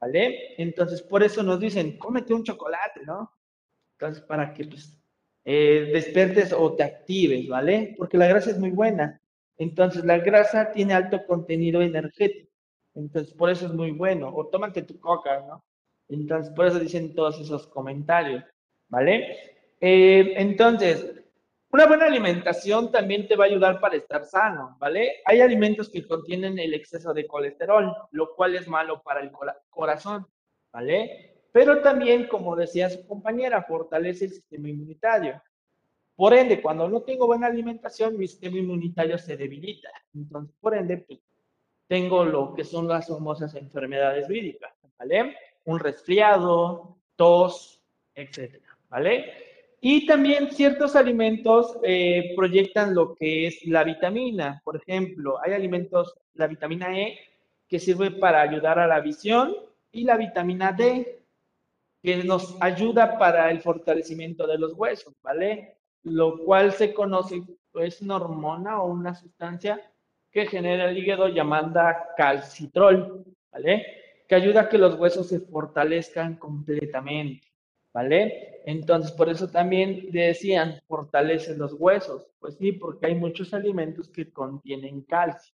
¿Vale? Entonces, por eso nos dicen, cómete un chocolate, ¿no? Entonces, para que pues, eh, despertes o te actives, ¿vale? Porque la grasa es muy buena. Entonces, la grasa tiene alto contenido energético. Entonces, por eso es muy bueno. O tómate tu coca, ¿no? Entonces, por eso dicen todos esos comentarios, ¿vale? Eh, entonces, una buena alimentación también te va a ayudar para estar sano, ¿vale? Hay alimentos que contienen el exceso de colesterol, lo cual es malo para el corazón, ¿vale? Pero también, como decía su compañera, fortalece el sistema inmunitario. Por ende, cuando no tengo buena alimentación, mi sistema inmunitario se debilita. Entonces, por ende, pues, tengo lo que son las famosas enfermedades víricas, ¿vale? Un resfriado, tos, etcétera, ¿vale? Y también ciertos alimentos eh, proyectan lo que es la vitamina. Por ejemplo, hay alimentos, la vitamina E, que sirve para ayudar a la visión, y la vitamina D, que nos ayuda para el fortalecimiento de los huesos, ¿vale? Lo cual se conoce, es una hormona o una sustancia que genera el hígado llamada calcitrol, ¿vale? Que ayuda a que los huesos se fortalezcan completamente. ¿vale? Entonces, por eso también decían, fortalece los huesos. Pues sí, porque hay muchos alimentos que contienen calcio,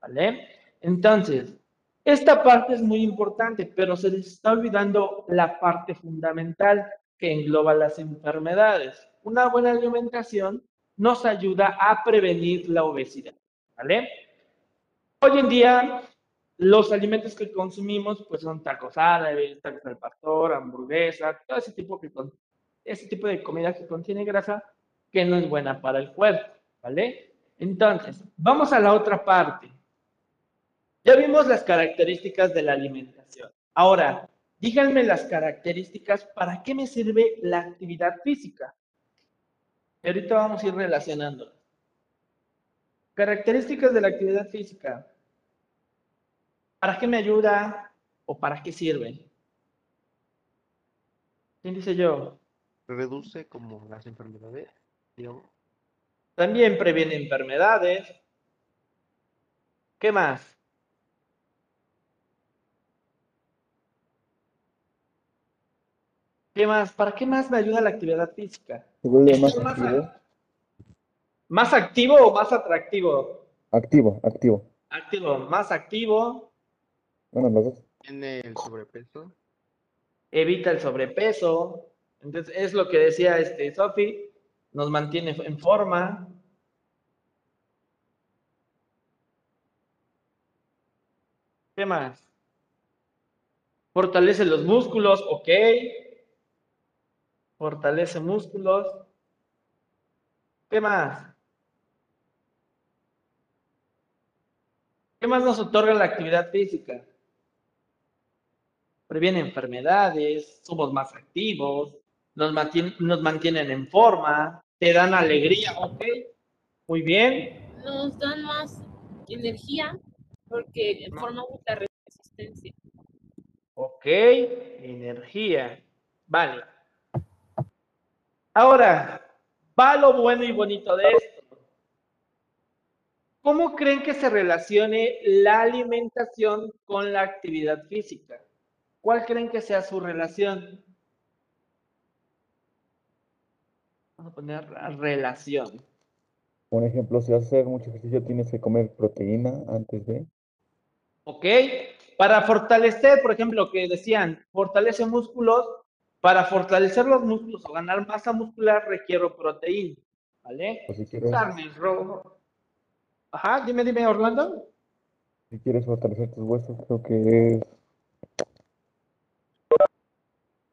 ¿vale? Entonces, esta parte es muy importante, pero se les está olvidando la parte fundamental que engloba las enfermedades. Una buena alimentación nos ayuda a prevenir la obesidad, ¿vale? Hoy en día, los alimentos que consumimos, pues son tacos árabes, tacos al pastor, hamburguesa, todo ese tipo, que con- ese tipo de comida que contiene grasa que no es buena para el cuerpo, ¿vale? Entonces, vamos a la otra parte. Ya vimos las características de la alimentación. Ahora, díganme las características, ¿para qué me sirve la actividad física? Y ahorita vamos a ir relacionándolas. Características de la actividad física. ¿Para qué me ayuda o para qué sirve? ¿Quién dice yo? Reduce como las enfermedades, digamos. También previene enfermedades. ¿Qué más? ¿Qué más? ¿Para qué más me ayuda la actividad física? Se vuelve más Estoy más activo. a- ¿Más activo o más atractivo? Activo, activo. Activo, más activo, Bueno, los dos. Tiene el sobrepeso. evita el sobrepeso. Entonces, es lo que decía este Sofi, nos mantiene en forma. ¿Qué más? Fortalece los músculos, ok. Fortalece músculos. ¿Qué más? ¿Qué más nos otorga la actividad física? Previene enfermedades, somos más activos, nos mantienen, nos mantienen en forma, te dan alegría, ok. Muy bien. Nos dan más energía porque formamos la resistencia. Ok, energía. Vale. Ahora, va lo bueno y bonito de esto. ¿Cómo creen que se relacione la alimentación con la actividad física? ¿Cuál creen que sea su relación? Vamos a poner relación. Un ejemplo, si vas a hacer mucho ejercicio, tienes que comer proteína antes de. ¿Ok? Para fortalecer, por ejemplo, que decían, fortalece músculos. Para fortalecer los músculos o ganar masa muscular requiero proteína. ¿Vale? O si quieres, rojo. Ajá, dime, dime, Orlando. si quieres fortalecer tus huesos, creo que es. ¿Para fortalecer los huesos, espera?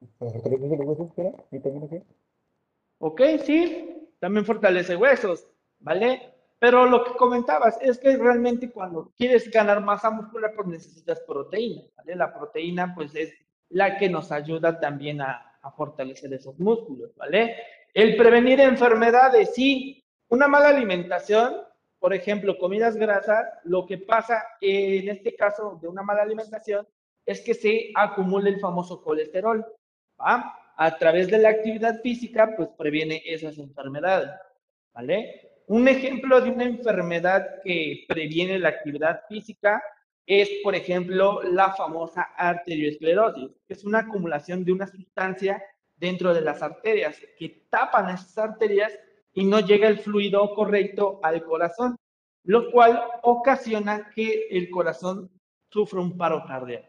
¿Vitamina qué? Ok, sí, también fortalece huesos, ¿vale? Pero lo que comentabas es que realmente cuando quieres ganar masa muscular, pues necesitas proteína, ¿vale? La proteína, pues es la que nos ayuda también a, a fortalecer esos músculos, ¿vale? El prevenir enfermedades, sí, una mala alimentación, por ejemplo, comidas grasas, lo que pasa en este caso de una mala alimentación es que se acumula el famoso colesterol, A través de la actividad física, pues previene esas enfermedades, ¿vale? Un ejemplo de una enfermedad que previene la actividad física es, por ejemplo, la famosa arteriosclerosis, que es una acumulación de una sustancia dentro de las arterias que tapan esas arterias y no llega el fluido correcto al corazón, lo cual ocasiona que el corazón sufra un paro cardíaco,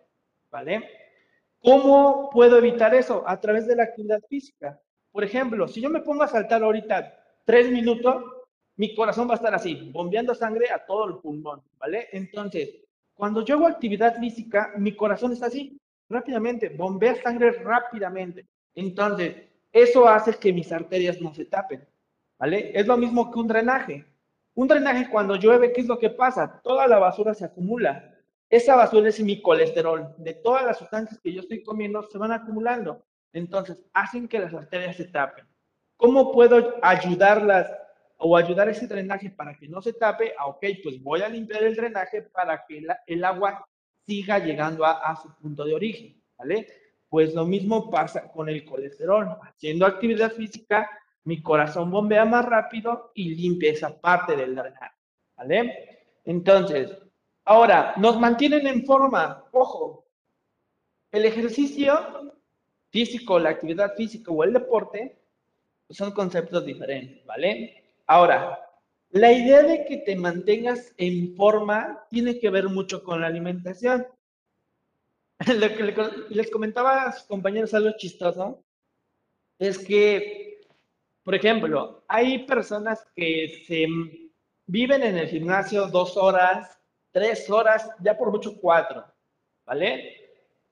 ¿vale? ¿Cómo puedo evitar eso? A través de la actividad física. Por ejemplo, si yo me pongo a saltar ahorita tres minutos, mi corazón va a estar así, bombeando sangre a todo el pulmón, ¿vale? Entonces, cuando yo hago actividad física, mi corazón está así, rápidamente, bombea sangre rápidamente. Entonces, eso hace que mis arterias no se tapen, ¿vale? Es lo mismo que un drenaje. Un drenaje cuando llueve, ¿qué es lo que pasa? Toda la basura se acumula. Esa basura es mi colesterol. De todas las sustancias que yo estoy comiendo, se van acumulando. Entonces, hacen que las arterias se tapen. ¿Cómo puedo ayudarlas o ayudar ese drenaje para que no se tape? Ah, ok, pues voy a limpiar el drenaje para que el agua siga llegando a, a su punto de origen, ¿vale? Pues lo mismo pasa con el colesterol. Haciendo actividad física, mi corazón bombea más rápido y limpia esa parte del drenaje, ¿vale? Entonces, ahora, nos mantienen en forma. Ojo, el ejercicio físico, la actividad física o el deporte son conceptos diferentes, ¿vale? Ahora, la idea de que te mantengas en forma tiene que ver mucho con la alimentación. *laughs* Lo que le- les comentaba a sus compañeros algo chistoso es que, Por ejemplo, hay personas que se viven en el gimnasio dos horas, tres horas, ya por mucho cuatro, ¿vale?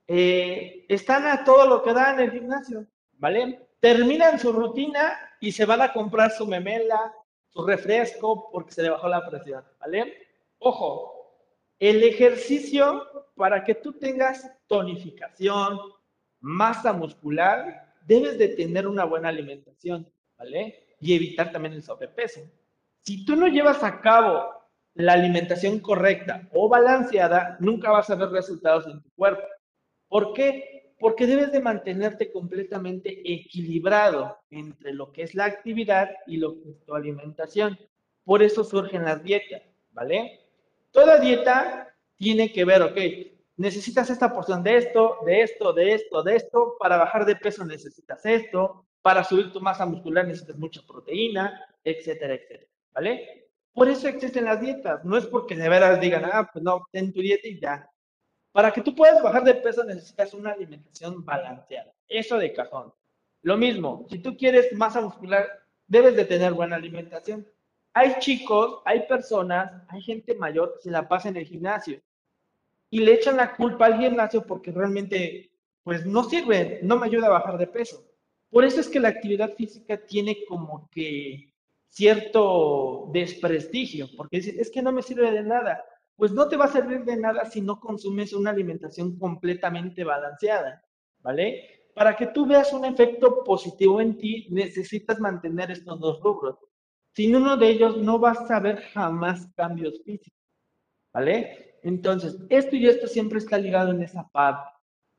Eh, están a todo lo que da en el gimnasio, ¿vale? Terminan su rutina y se van a comprar su memela, su refresco, porque se le bajó la presión, ¿vale? Ojo, el ejercicio para que tú tengas tonificación, masa muscular, debes de tener una buena alimentación, ¿vale? Y evitar también el sobrepeso. Si tú no llevas a cabo la alimentación correcta o balanceada, nunca vas a ver resultados en tu cuerpo. ¿Por qué? Porque debes de mantenerte completamente equilibrado entre lo que es la actividad y lo que es tu alimentación. Por eso surgen las dietas, ¿vale? Toda dieta tiene que ver, ok, necesitas esta porción de esto, de esto, de esto, de esto, para bajar de peso necesitas esto, para subir tu masa muscular necesitas mucha proteína, etcétera, etcétera, ¿vale? Por eso existen las dietas, no es porque de veras digan, ah, pues no, ten tu dieta y ya. Para que tú puedas bajar de peso necesitas una alimentación balanceada, eso de cajón. Lo mismo, si tú quieres masa muscular, debes de tener buena alimentación. Hay chicos, hay personas, hay gente mayor que se la pasa en el gimnasio y le echan la culpa al gimnasio porque realmente, pues no sirve, no me ayuda a bajar de peso. Por eso es que la actividad física tiene como que cierto desprestigio, porque dicen, es que no me sirve de nada. Pues no te va a servir de nada si no consumes una alimentación completamente balanceada, ¿vale? Para que tú veas un efecto positivo en ti, necesitas mantener estos dos rubros. Sin uno de ellos no vas a ver jamás cambios físicos, ¿vale? Entonces, esto y esto siempre está ligado en esa parte,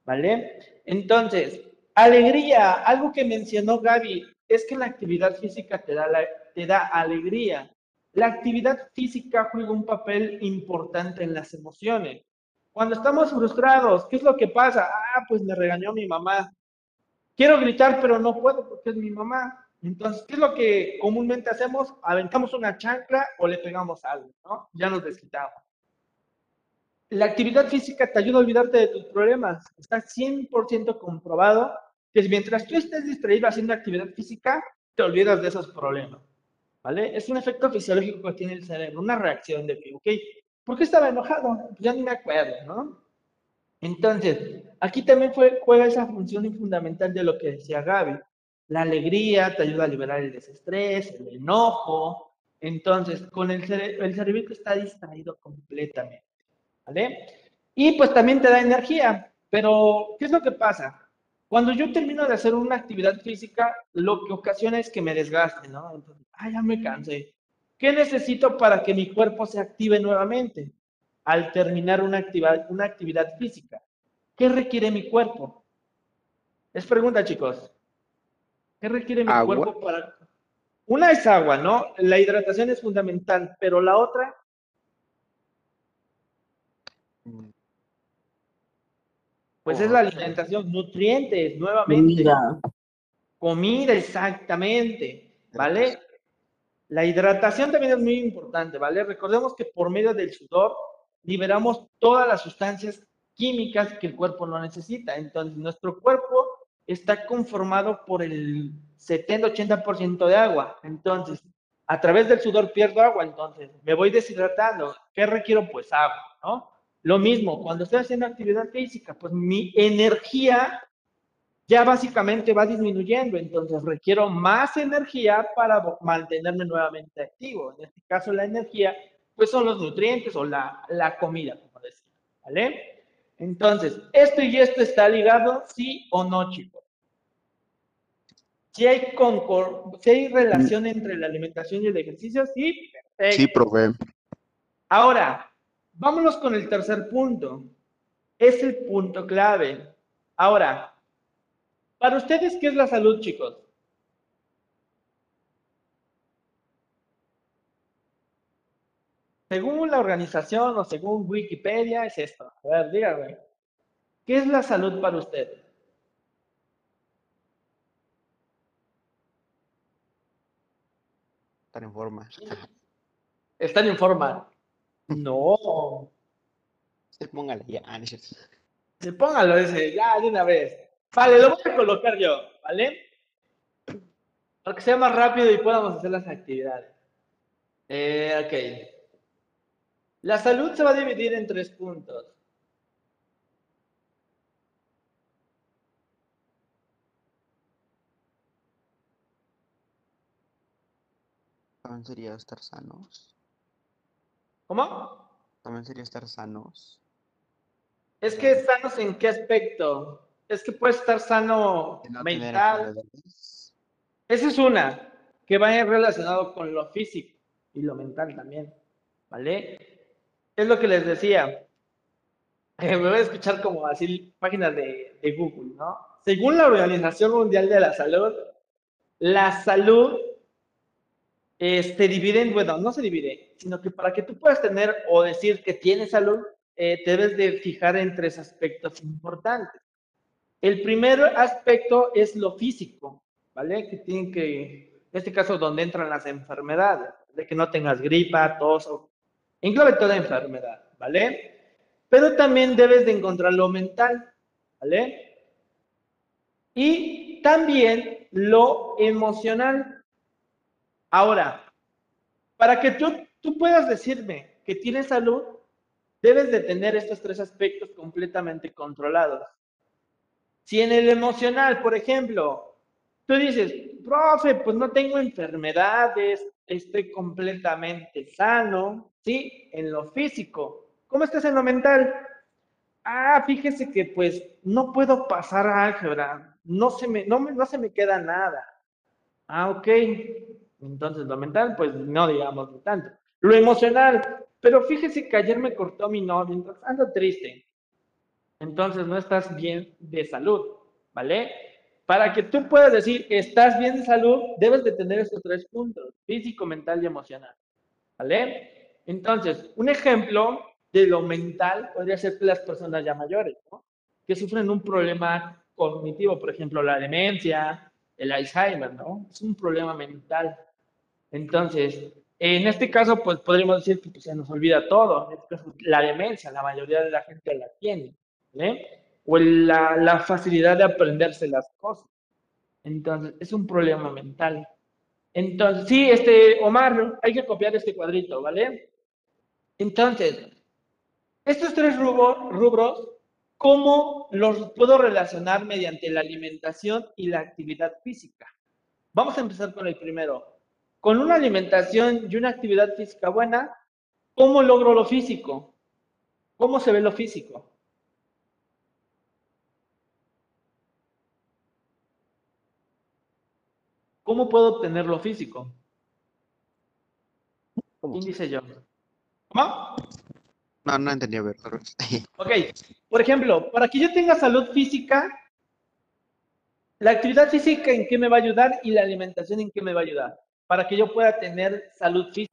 ¿vale? Entonces, alegría, algo que mencionó Gaby, es que la actividad física te da, la, te da alegría. La actividad física juega un papel importante en las emociones. Cuando estamos frustrados, ¿qué es lo que pasa? Ah, pues me regañó mi mamá. Quiero gritar, pero no puedo porque es mi mamá. Entonces, ¿qué es lo que comúnmente hacemos? Aventamos una chancla o le pegamos algo, ¿no? Ya nos desquitamos. La actividad física te ayuda a olvidarte de tus problemas. Está 100% comprobado que mientras tú estés distraído haciendo actividad física, te olvidas de esos problemas. ¿Vale? Es un efecto fisiológico que tiene el cerebro, una reacción de que, ok, ¿por qué estaba enojado? Ya ni me acuerdo, ¿no? Entonces, aquí también fue, juega esa función fundamental de lo que decía Gaby. La alegría te ayuda a liberar el desestrés, el enojo. Entonces, con el, cere el cerebro está distraído completamente. ¿Vale? Y pues también te da energía. Pero, ¿qué es lo que pasa? Cuando yo termino de hacer una actividad física, lo que ocasiona es que me desgaste, ¿no? Entonces, ah, ya me cansé. ¿Qué necesito para que mi cuerpo se active nuevamente? Al terminar una actividad, una actividad física. ¿Qué requiere mi cuerpo? Es pregunta, chicos. ¿Qué requiere mi ¿Agua? cuerpo para...? Una es agua, ¿no? La hidratación es fundamental, pero la otra, pues es la alimentación, nutrientes, nuevamente. Comida. Comida, exactamente, ¿vale? La hidratación también es muy importante, ¿vale? Recordemos que por medio del sudor liberamos todas las sustancias químicas que el cuerpo no necesita. Entonces, nuestro cuerpo está conformado por el 70-80% de agua. Entonces, a través del sudor pierdo agua, entonces me voy deshidratando. ¿Qué requiero? Pues agua, ¿no? Lo mismo, cuando estoy haciendo actividad física, pues mi energía ya básicamente va disminuyendo, entonces requiero más energía para mantenerme nuevamente activo. En este caso, la energía, pues son los nutrientes o la, la comida, como decía, ¿vale? Entonces, esto y esto está ligado, sí o no, chicos. Si hay, si hay relación entre la alimentación y el ejercicio, sí, perfecto. Sí, profe. Ahora, vámonos con el tercer punto. Es el punto clave. Ahora, para ustedes, ¿qué es la salud, chicos? Según la organización o según Wikipedia, es esto. A ver, dígame. ¿Qué es la salud para ustedes? Estar en forma. ¿Están en forma? No. Se póngale ya. Ah, no es cierto. Se póngalo ese, ya de una vez. Vale, lo voy a colocar yo, ¿vale? para que sea más rápido y podamos hacer las actividades. Eh, ok. La salud se va a dividir en tres puntos. También sería estar sanos. ¿Cómo? También sería estar sanos. Es que sanos en qué aspecto? Es que puede estar sano no mental. Esa es una, que va relacionado con lo físico y lo mental también, ¿vale? Es lo que les decía. Eh, *laughs* me voy a escuchar como así páginas de, de Google, ¿no? Según la Organización Mundial de la Salud, la salud eh, se divide en, bueno, no se divide, sino que para que tú puedas tener o decir que tienes salud, eh, te debes de fijar en tres aspectos importantes. El primer aspecto es lo físico, ¿vale? Que tienen que, en este caso, donde entran las enfermedades, de que no tengas gripa, tos, o, englobe toda enfermedad, ¿vale? Pero también debes de encontrar lo mental, ¿vale? Y también lo emocional. Ahora, para que tú, puedas decirme que tienes salud, debes de tener estos tres aspectos completamente controlados. Si en el emocional, por ejemplo, tú dices, profe, pues no tengo enfermedades, estoy completamente sano, ¿sí? En lo físico. ¿Cómo estás en lo mental? Ah, fíjese que pues no puedo pasar álgebra, no se me- no se me queda nada. Ah, ok. Entonces lo mental, pues no digamos tanto. Lo emocional, pero fíjese que ayer me cortó mi novio, entonces ando triste. Entonces no estás bien de salud, ¿vale? Para que tú puedas decir estás bien de salud, debes de tener estos tres puntos, físico, mental y emocional, ¿vale? Entonces, un ejemplo de lo mental podría ser que las personas ya mayores, ¿no? Que sufren un problema cognitivo, por ejemplo, la demencia, el Alzheimer, ¿no? Es un problema mental. Entonces, en este caso, pues podríamos decir que pues, se nos olvida todo. En este caso, la demencia, la mayoría de la gente la tiene, ¿eh? O la, la facilidad de aprenderse las cosas. Entonces, es un problema mental. Entonces, sí, este, Omar, hay que copiar este cuadrito, ¿vale? Entonces, estos tres rubro- rubros, ¿cómo los puedo relacionar mediante la alimentación y la actividad física? Vamos a empezar con el primero. Con una alimentación y una actividad física buena, ¿cómo logro lo físico? ¿Cómo se ve lo físico? ¿Cómo puedo obtener lo físico? ¿Quién dice yo? ¿Cómo? No, no entendí, a ver. *laughs* Ok, por ejemplo, para que yo tenga salud física, la actividad física en qué me va a ayudar y la alimentación en qué me va a ayudar, para que yo pueda tener salud física.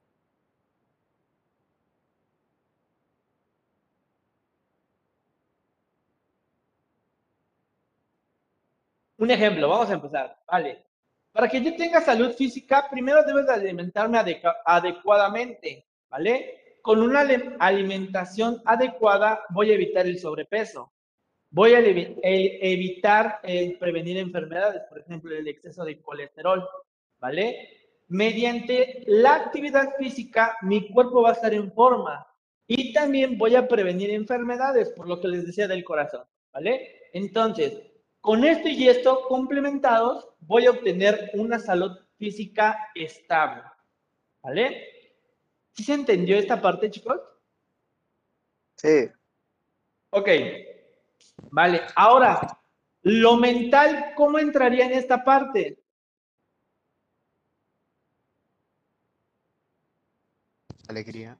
Un ejemplo, vamos a empezar, vale. Para que yo tenga salud física, primero debo de alimentarme adecuadamente, ¿vale? Con una alimentación adecuada voy a evitar el sobrepeso. Voy a evi- evitar prevenir enfermedades, por ejemplo, el exceso de colesterol, ¿vale? Mediante la actividad física, mi cuerpo va a estar en forma y también voy a prevenir enfermedades, por lo que les decía del corazón, ¿vale? Entonces, con esto y esto complementados, voy a obtener una salud física estable, ¿vale? ¿Sí se entendió esta parte, chicos? Sí. Ok, vale. Ahora, lo mental, ¿cómo entraría en esta parte? Alegría.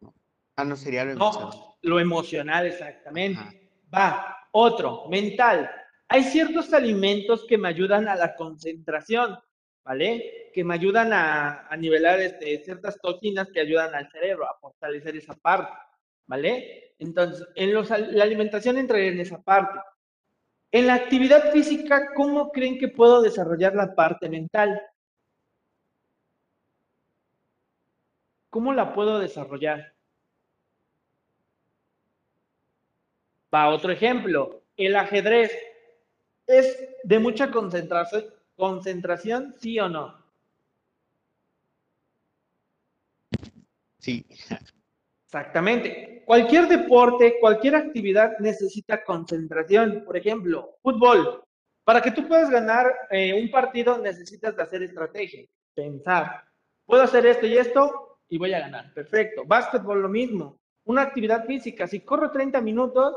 No. Ah, no sería lo emocional. No, lo emocional, exactamente. Ajá. Va, otro, mental. Hay ciertos alimentos que me ayudan a la concentración, ¿vale? Que me ayudan a, a nivelar este, ciertas toxinas que ayudan al cerebro, a fortalecer esa parte, ¿vale? Entonces, en los, la alimentación entraría en esa parte. En la actividad física, ¿cómo creen que puedo desarrollar la parte mental? ¿Cómo la puedo desarrollar? Va, otro ejemplo. El ajedrez es de mucha concentración, concentración, sí o no. Sí. Exactamente. Cualquier deporte, cualquier actividad necesita concentración. Por ejemplo, fútbol. Para que tú puedas ganar eh, un partido necesitas de hacer estrategia, pensar. Puedo hacer esto y esto y voy a ganar. Perfecto. Básquetbol lo mismo. Una actividad física. Si corro 30 minutos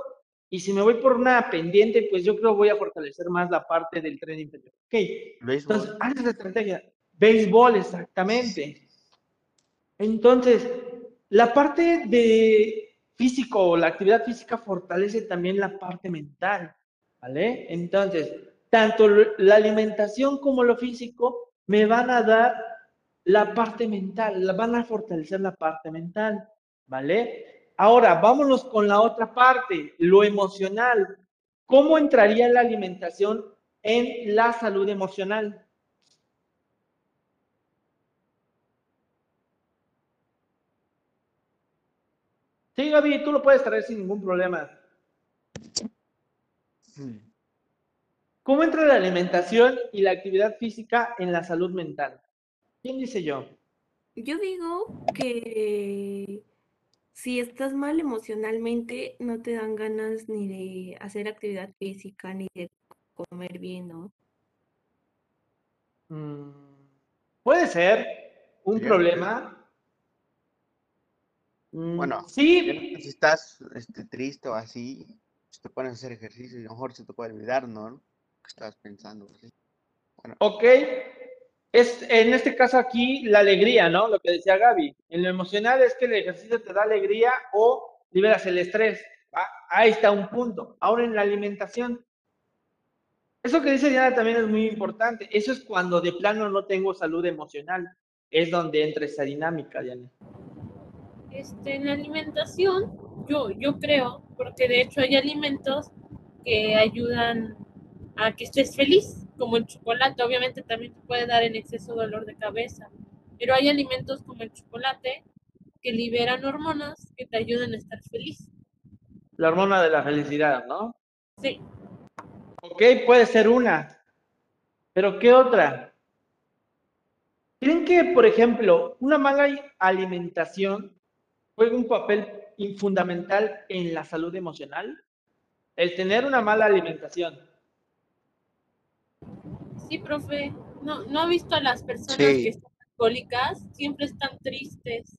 y si me voy por una pendiente, pues yo creo voy a fortalecer más la parte del tren inferior. Ok. Béisbol. Entonces, haces la estrategia. Béisbol, exactamente. Entonces, la parte de físico, la actividad física fortalece también la parte mental, ¿vale? Entonces, tanto la alimentación como lo físico me van a dar la parte mental, la van a fortalecer la parte mental, ¿vale? Ahora, vámonos con la otra parte, lo emocional. ¿Cómo entraría la alimentación en la salud emocional? Sí, Gaby, tú lo puedes traer sin ningún problema. ¿Cómo entra la alimentación y la actividad física en la salud mental? ¿Quién dice yo? Yo digo que si estás mal emocionalmente, no te dan ganas ni de hacer actividad física ni de comer bien, ¿no? Mm, puede ser un problema. Mm, Bueno, sí, Si estás este, triste o así, te pones a hacer ejercicio y a lo mejor se te puede olvidar, ¿no? ¿Qué estás pensando? así. ok. Es en este caso aquí la alegría, ¿no? Lo que decía Gaby. En lo emocional es que el ejercicio te da alegría o liberas el estrés. ¿va? Ahí está un punto. Ahora en la alimentación. Eso que dice Diana también es muy importante. Eso es cuando de plano no tengo salud emocional. Es donde entra esa dinámica, Diana. Este, en la alimentación, yo, yo creo, porque de hecho hay alimentos que ayudan a que estés feliz, como el chocolate, obviamente también te puede dar en exceso dolor de cabeza, pero hay alimentos como el chocolate que liberan hormonas que te ayudan a estar feliz. La hormona de la felicidad, ¿no? Sí, Ok, puede ser una. Pero ¿qué otra? ¿Creen que, por ejemplo, una mala alimentación juega un papel fundamental en la salud emocional? El tener una mala alimentación. Sí, profe. No, no ha visto a las personas Sí. que están alcohólicas, siempre están tristes.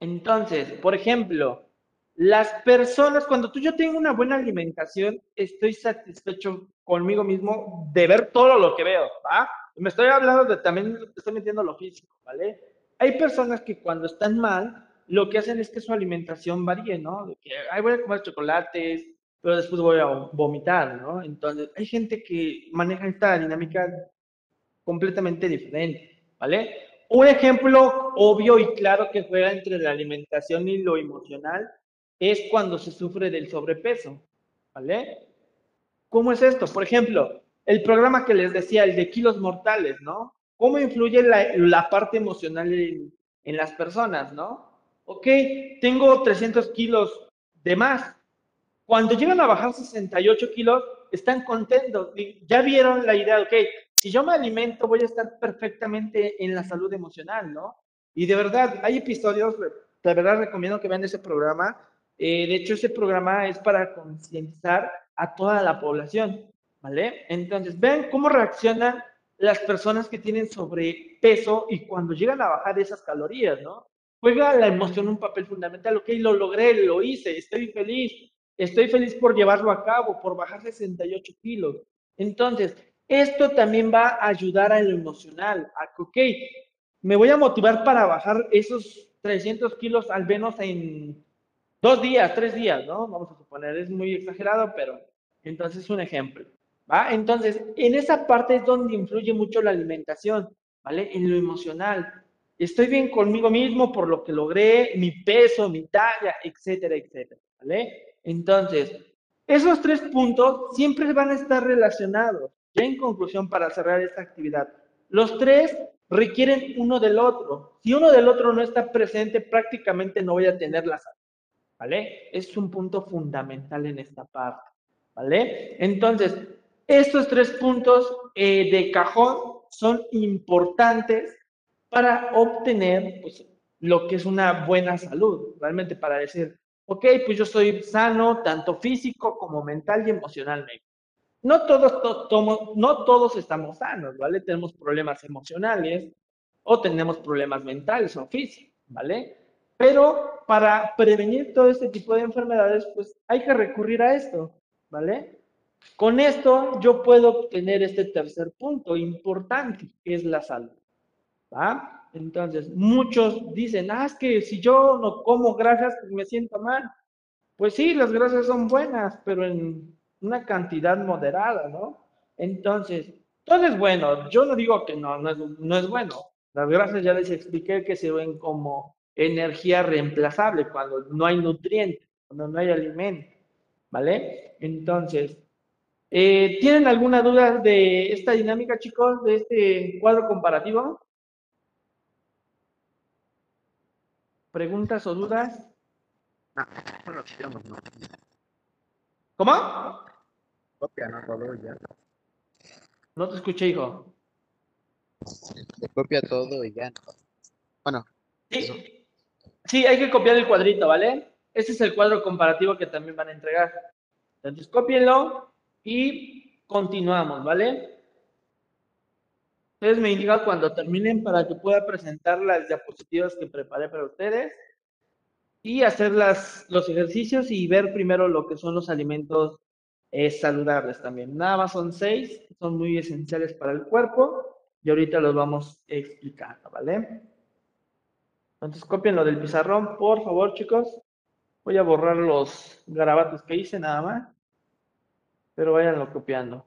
Entonces, por ejemplo, las personas, cuando tú yo tengo una buena alimentación, estoy satisfecho conmigo mismo de ver todo lo que veo, ¿va? Me estoy hablando de también, estoy metiendo lo físico, ¿vale? Hay personas que cuando están mal, lo que hacen es que su alimentación varíe, ¿no? De que, ay, voy a comer chocolates, pero después voy a vomitar, ¿no? Entonces, hay gente que maneja esta dinámica completamente diferente, ¿vale? Un ejemplo obvio y claro que juega entre la alimentación y lo emocional es cuando se sufre del sobrepeso, ¿vale? ¿Cómo es esto? Por ejemplo, el programa que les decía, el de kilos mortales, ¿no? ¿Cómo influye la, la parte emocional en, en las personas, ¿no? Ok, tengo 300 kilos de más. Cuando llegan a bajar 68 kilos, están contentos. Ya vieron la idea, ok, si yo me alimento voy a estar perfectamente en la salud emocional, ¿no? Y de verdad, hay episodios, de verdad recomiendo que vean ese programa. Eh, de hecho, ese programa es para concientizar a toda la población, ¿vale? Entonces, vean cómo reaccionan las personas que tienen sobrepeso y cuando llegan a bajar esas calorías, ¿no? Juega la emoción un papel fundamental, ok, lo logré, lo hice, estoy feliz, estoy feliz por llevarlo a cabo, por bajar 68 kilos. Entonces, esto también va a ayudar a lo emocional, a que, ok, me voy a motivar para bajar esos 300 kilos al menos en dos días, tres días, ¿no? Vamos a suponer, es muy exagerado, pero entonces un ejemplo, ¿va? Entonces, en esa parte es donde influye mucho la alimentación, ¿vale? En lo emocional. Estoy bien conmigo mismo por lo que logré, mi peso, mi talla, etcétera, etcétera, ¿vale? Entonces, esos tres puntos siempre van a estar relacionados. Ya en conclusión, para cerrar esta actividad, los tres requieren uno del otro. Si uno del otro no está presente, prácticamente no voy a tener la salud. ¿Vale? Es un punto fundamental en esta parte. ¿Vale? Entonces, estos tres puntos eh, de cajón son importantes para obtener pues, lo que es una buena salud, realmente para decir, ok, pues yo soy sano tanto físico como mental y emocionalmente. No todos, no todos estamos sanos, ¿vale? Tenemos problemas emocionales o tenemos problemas mentales o físicos, ¿vale? Pero para prevenir todo este tipo de enfermedades, pues hay que recurrir a esto, ¿vale? Con esto yo puedo obtener este tercer punto importante, que es la salud. ¿Va? Entonces, muchos dicen, ah, es que si yo no como grasas, pues me siento mal. Pues sí, las grasas son buenas, pero en una cantidad moderada, ¿no? Entonces, todo es bueno. Yo no digo que no, no es, no es bueno. Las grasas ya les expliqué que se ven como energía reemplazable cuando no hay nutrientes, cuando no hay alimento, ¿vale? Entonces, eh, ¿tienen alguna duda de esta dinámica, chicos, de este cuadro comparativo? ¿Preguntas o dudas? ¿Cómo? Copia, no todo ya. No te escuché, hijo. Se copia todo y ya. Bueno, Sí, sí, hay que copiar el cuadrito, ¿vale? Este es el cuadro comparativo que también van a entregar. Entonces, cópienlo y continuamos, ¿vale? Ustedes me indican cuando terminen para que pueda presentar las diapositivas que preparé para ustedes y hacer las, los ejercicios y ver primero lo que son los alimentos eh, saludables también. Nada más son seis, son muy esenciales para el cuerpo y ahorita los vamos explicando, ¿vale? Entonces copien lo del pizarrón, por favor, chicos. Voy a borrar los garabatos que hice nada más, pero váyanlo copiando.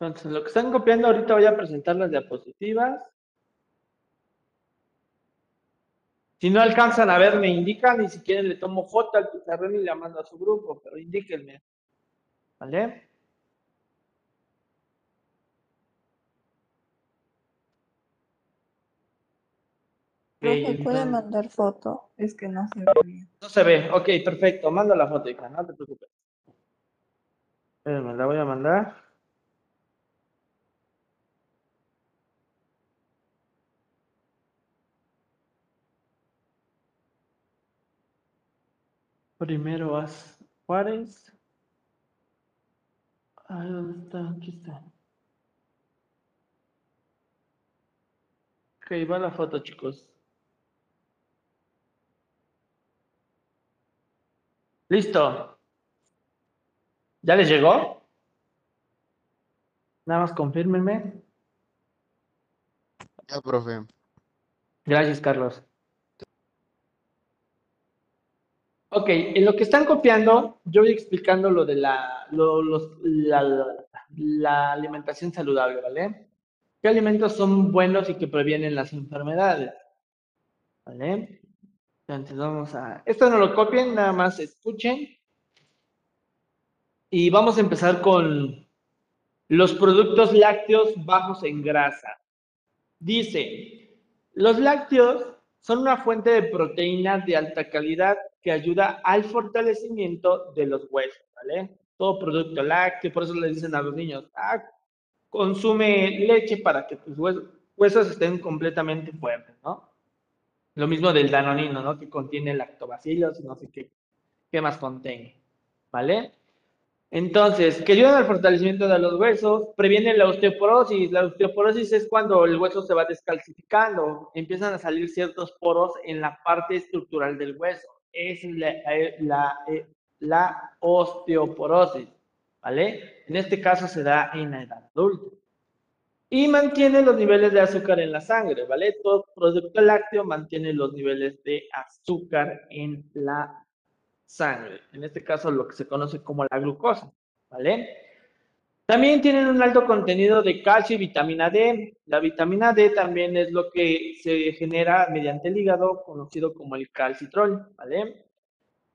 Entonces, lo que están copiando, ahorita voy a presentar las diapositivas. Si no alcanzan a ver, me indican y si quieren le tomo foto al pizarrón y la mando a su grupo, pero indíquenme. ¿Vale? Profe, Eh, ¿puede mandar foto? Es que no se ve bien. No se ve. Ok, perfecto. Mando la foto, hija. No te preocupes. Espérenme, la voy a mandar. Primero vas Juárez. Ay, ¿dónde está? Aquí está. Ok, va la foto, chicos. Listo. ¿Ya les llegó? Nada más confírmenme. ya, profe. Gracias, Carlos. Ok, en lo que están copiando, yo voy explicando lo de la, lo- la alimentación saludable, ¿vale? ¿Qué alimentos son buenos y que previenen las enfermedades? ¿Vale? Entonces vamos a... Esto no lo copien, nada más escuchen. Y vamos a empezar con los productos lácteos bajos en grasa. Dice, los lácteos son una fuente de proteína de alta calidad que ayuda al fortalecimiento de los huesos, ¿vale? Todo producto lácteo, por eso le dicen a los niños, ah, consume leche para que tus huesos, estén completamente fuertes, ¿no? Lo mismo del danonino, ¿no? Que contiene lactobacilos no sé qué, qué más contiene, ¿vale? Entonces, que ayudan al fortalecimiento de los huesos, previene la osteoporosis. La osteoporosis es cuando el hueso se va descalcificando, empiezan a salir ciertos poros en la parte estructural del hueso. Es la, eh, la, eh, la osteoporosis, ¿vale? En este caso se da en la edad adulta. Y mantiene los niveles de azúcar en la sangre, ¿vale? Todo producto lácteo mantiene los niveles de azúcar en la sangre. En este caso, lo que se conoce como la glucosa, ¿vale? También tienen un alto contenido de calcio y vitamina D. La vitamina D también es lo que se genera mediante el hígado, conocido como el calcitrol.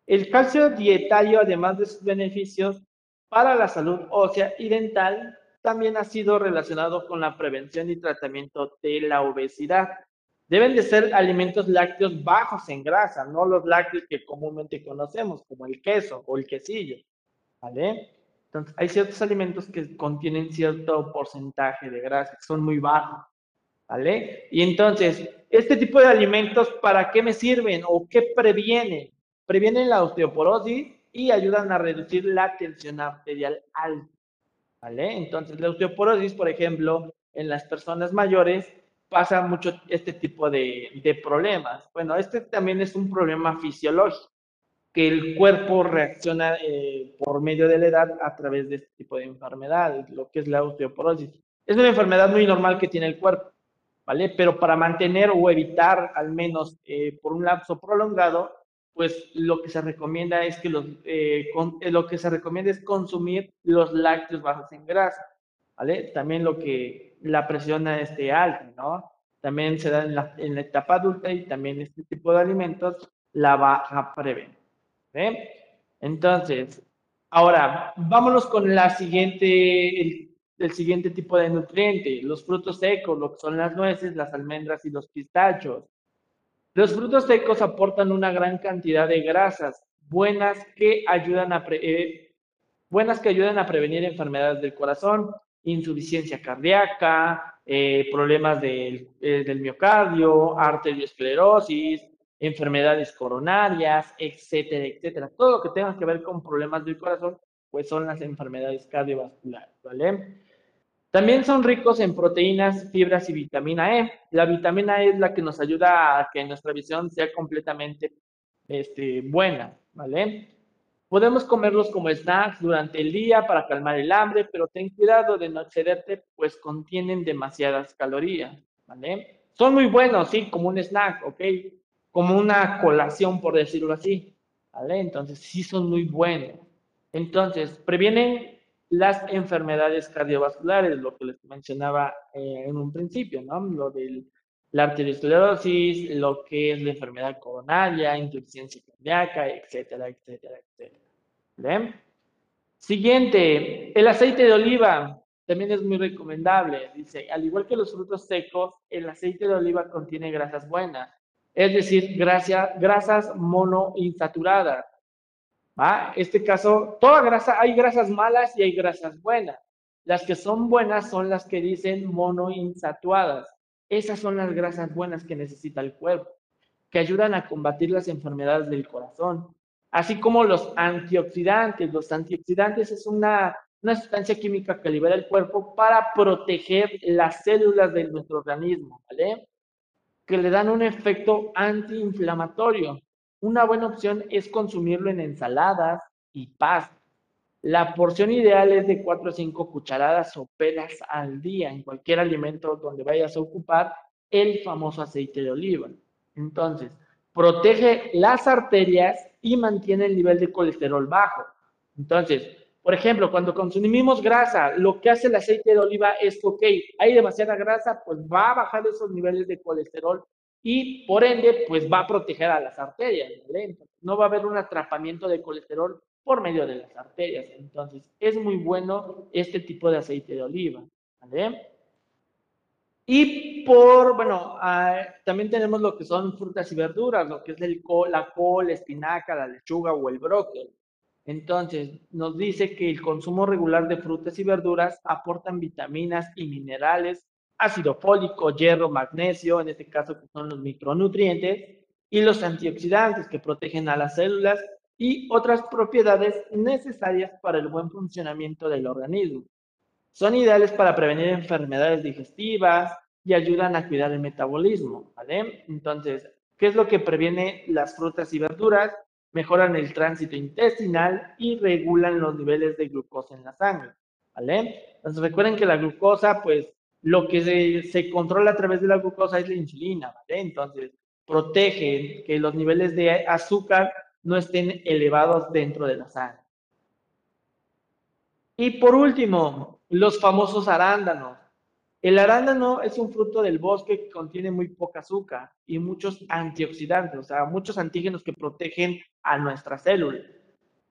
El calcio dietario, además de sus beneficios para la salud ósea y dental, también ha sido relacionado con la prevención y tratamiento de la obesidad. Deben de ser alimentos lácteos bajos en grasa, no los lácteos que comúnmente conocemos, como el queso o el quesillo. Entonces, hay ciertos alimentos que contienen cierto porcentaje de grasa, que son muy bajos, ¿vale? Y entonces, este tipo de alimentos, ¿para qué me sirven o qué previenen? Previenen la osteoporosis y ayudan a reducir la tensión arterial alta, ¿vale? Entonces, la osteoporosis, por ejemplo, en las personas mayores, pasa mucho este tipo de, de problemas. Bueno, este también es un problema fisiológico que el cuerpo reacciona eh, por medio de la edad a través de este tipo de enfermedades, lo que es la osteoporosis. Es una enfermedad muy normal que tiene el cuerpo, ¿vale? Pero para mantener o evitar al menos eh, por un lapso prolongado, pues lo que se recomienda es que los, eh, con, lo que se recomienda es consumir los lácteos bajos en grasa, ¿vale? También lo que la presión esté alta, ¿no? También se da en la, en la etapa adulta y también este tipo de alimentos la va a Entonces, ahora, vámonos con la siguiente, el, siguiente tipo de nutriente, los frutos secos, lo que son las nueces, las almendras y los pistachos. Los frutos secos aportan una gran cantidad de grasas buenas que ayudan a, eh, buenas que ayudan a prevenir enfermedades del corazón, insuficiencia cardíaca, eh, problemas del, eh, del miocardio, arteriosclerosis, enfermedades coronarias, etcétera, etcétera. Todo lo que tenga que ver con problemas del corazón, pues son las enfermedades cardiovasculares, ¿vale? También son ricos en proteínas, fibras y vitamina E. La vitamina E es la que nos ayuda a que nuestra visión sea completamente este, buena, ¿vale? Podemos comerlos como snacks durante el día para calmar el hambre, pero ten cuidado de no excederte, pues contienen demasiadas calorías, ¿vale? Son muy buenos, sí, como un snack, ¿ok? Como una colación, por decirlo así. Entonces, sí son muy buenos. Entonces, previenen las enfermedades cardiovasculares, lo que les mencionaba eh, en un principio, ¿no? Lo de la arteriosclerosis, lo que es la enfermedad coronaria, insuficiencia cardíaca, etcétera, etcétera, etcétera. ¿Vale? Siguiente, el aceite de oliva también es muy recomendable. Dice, al igual que los frutos secos, el aceite de oliva contiene grasas buenas es decir, grasa, grasas monoinsaturadas. ¿va? Este caso, toda grasa, hay grasas malas y hay grasas buenas. Las que son buenas son las que dicen monoinsaturadas. Esas son las grasas buenas que necesita el cuerpo, que ayudan a combatir las enfermedades del corazón, así como los antioxidantes. Los antioxidantes es una, una sustancia química que libera el cuerpo para proteger las células de nuestro organismo, ¿vale? Que le dan un efecto antiinflamatorio. Una buena opción es consumirlo en ensaladas y pasta. La porción ideal es de 4 o 5 cucharadas o pelas al día en cualquier alimento donde vayas a ocupar el famoso aceite de oliva. Entonces, protege las arterias y mantiene el nivel de colesterol bajo. Entonces, por ejemplo, cuando consumimos grasa, lo que hace el aceite de oliva es que, ok, hay demasiada grasa, pues va a bajar esos niveles de colesterol y por ende, pues va a proteger a las arterias, ¿vale? No va a haber un atrapamiento de colesterol por medio de las arterias. Entonces, es muy bueno este tipo de aceite de oliva. Y por, bueno, uh, también tenemos lo que son frutas y verduras, lo que es la col, la espinaca, la lechuga o el brócoli. Entonces, nos dice que el consumo regular de frutas y verduras aportan vitaminas y minerales, ácido fólico, hierro, magnesio, en este caso que son los micronutrientes, y los antioxidantes que protegen a las células y otras propiedades necesarias para el buen funcionamiento del organismo. Son ideales para prevenir enfermedades digestivas y ayudan a cuidar el metabolismo, ¿vale? Entonces, ¿qué es lo que previene las frutas y verduras? Mejoran el tránsito intestinal y regulan los niveles de glucosa en la sangre, ¿vale? Entonces recuerden que la glucosa, pues lo que se, se controla a través de la glucosa es la insulina, ¿vale? Entonces protege que los niveles de azúcar no estén elevados dentro de la sangre. Y por último, los famosos arándanos. El arándano es un fruto del bosque que contiene muy poca azúcar y muchos antioxidantes, o sea, muchos antígenos que protegen a nuestras células,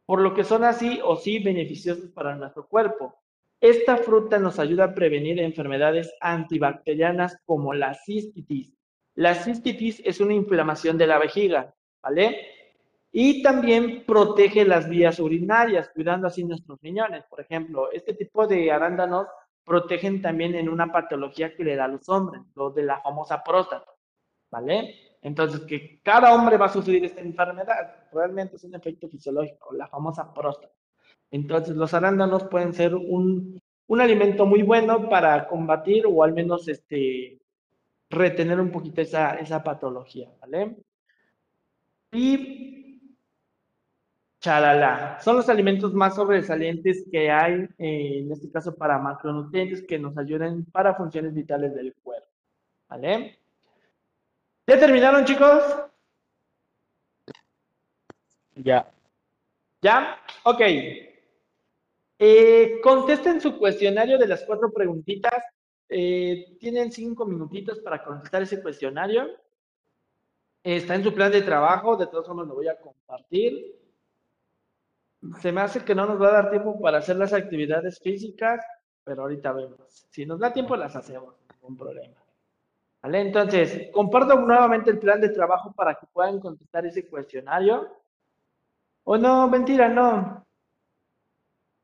por lo que son así o sí beneficiosos para nuestro cuerpo. Esta fruta nos ayuda a prevenir enfermedades antibacterianas como la cistitis. La cistitis es una inflamación de la vejiga, ¿vale? Y también protege las vías urinarias, cuidando así nuestros riñones. Por ejemplo, este tipo de arándanos protegen también en una patología que le da a los hombres, lo de la famosa próstata, ¿vale? Entonces, que cada hombre va a sufrir esta enfermedad, realmente es un efecto fisiológico, la famosa próstata. Entonces, los arándanos pueden ser un, un alimento muy bueno para combatir o al menos este, retener un poquito esa, esa patología, ¿vale? Y Chalala. Son los alimentos más sobresalientes que hay, eh, en este caso para macronutrientes que nos ayuden para funciones vitales del cuerpo. ¿Vale? ¿Ya terminaron, chicos? Ya. ¿Ya? Ok. Eh, contesten su cuestionario de las cuatro preguntitas. Eh, tienen cinco minutitos para contestar ese cuestionario. Está en su plan de trabajo, de todos modos lo voy a compartir se me hace que no nos va a dar tiempo para hacer las actividades físicas, pero ahorita vemos. Si nos da tiempo, las hacemos, ningún problema. ¿Vale? Entonces, comparto nuevamente el plan de trabajo para que puedan contestar ese cuestionario. O no, mentira, no.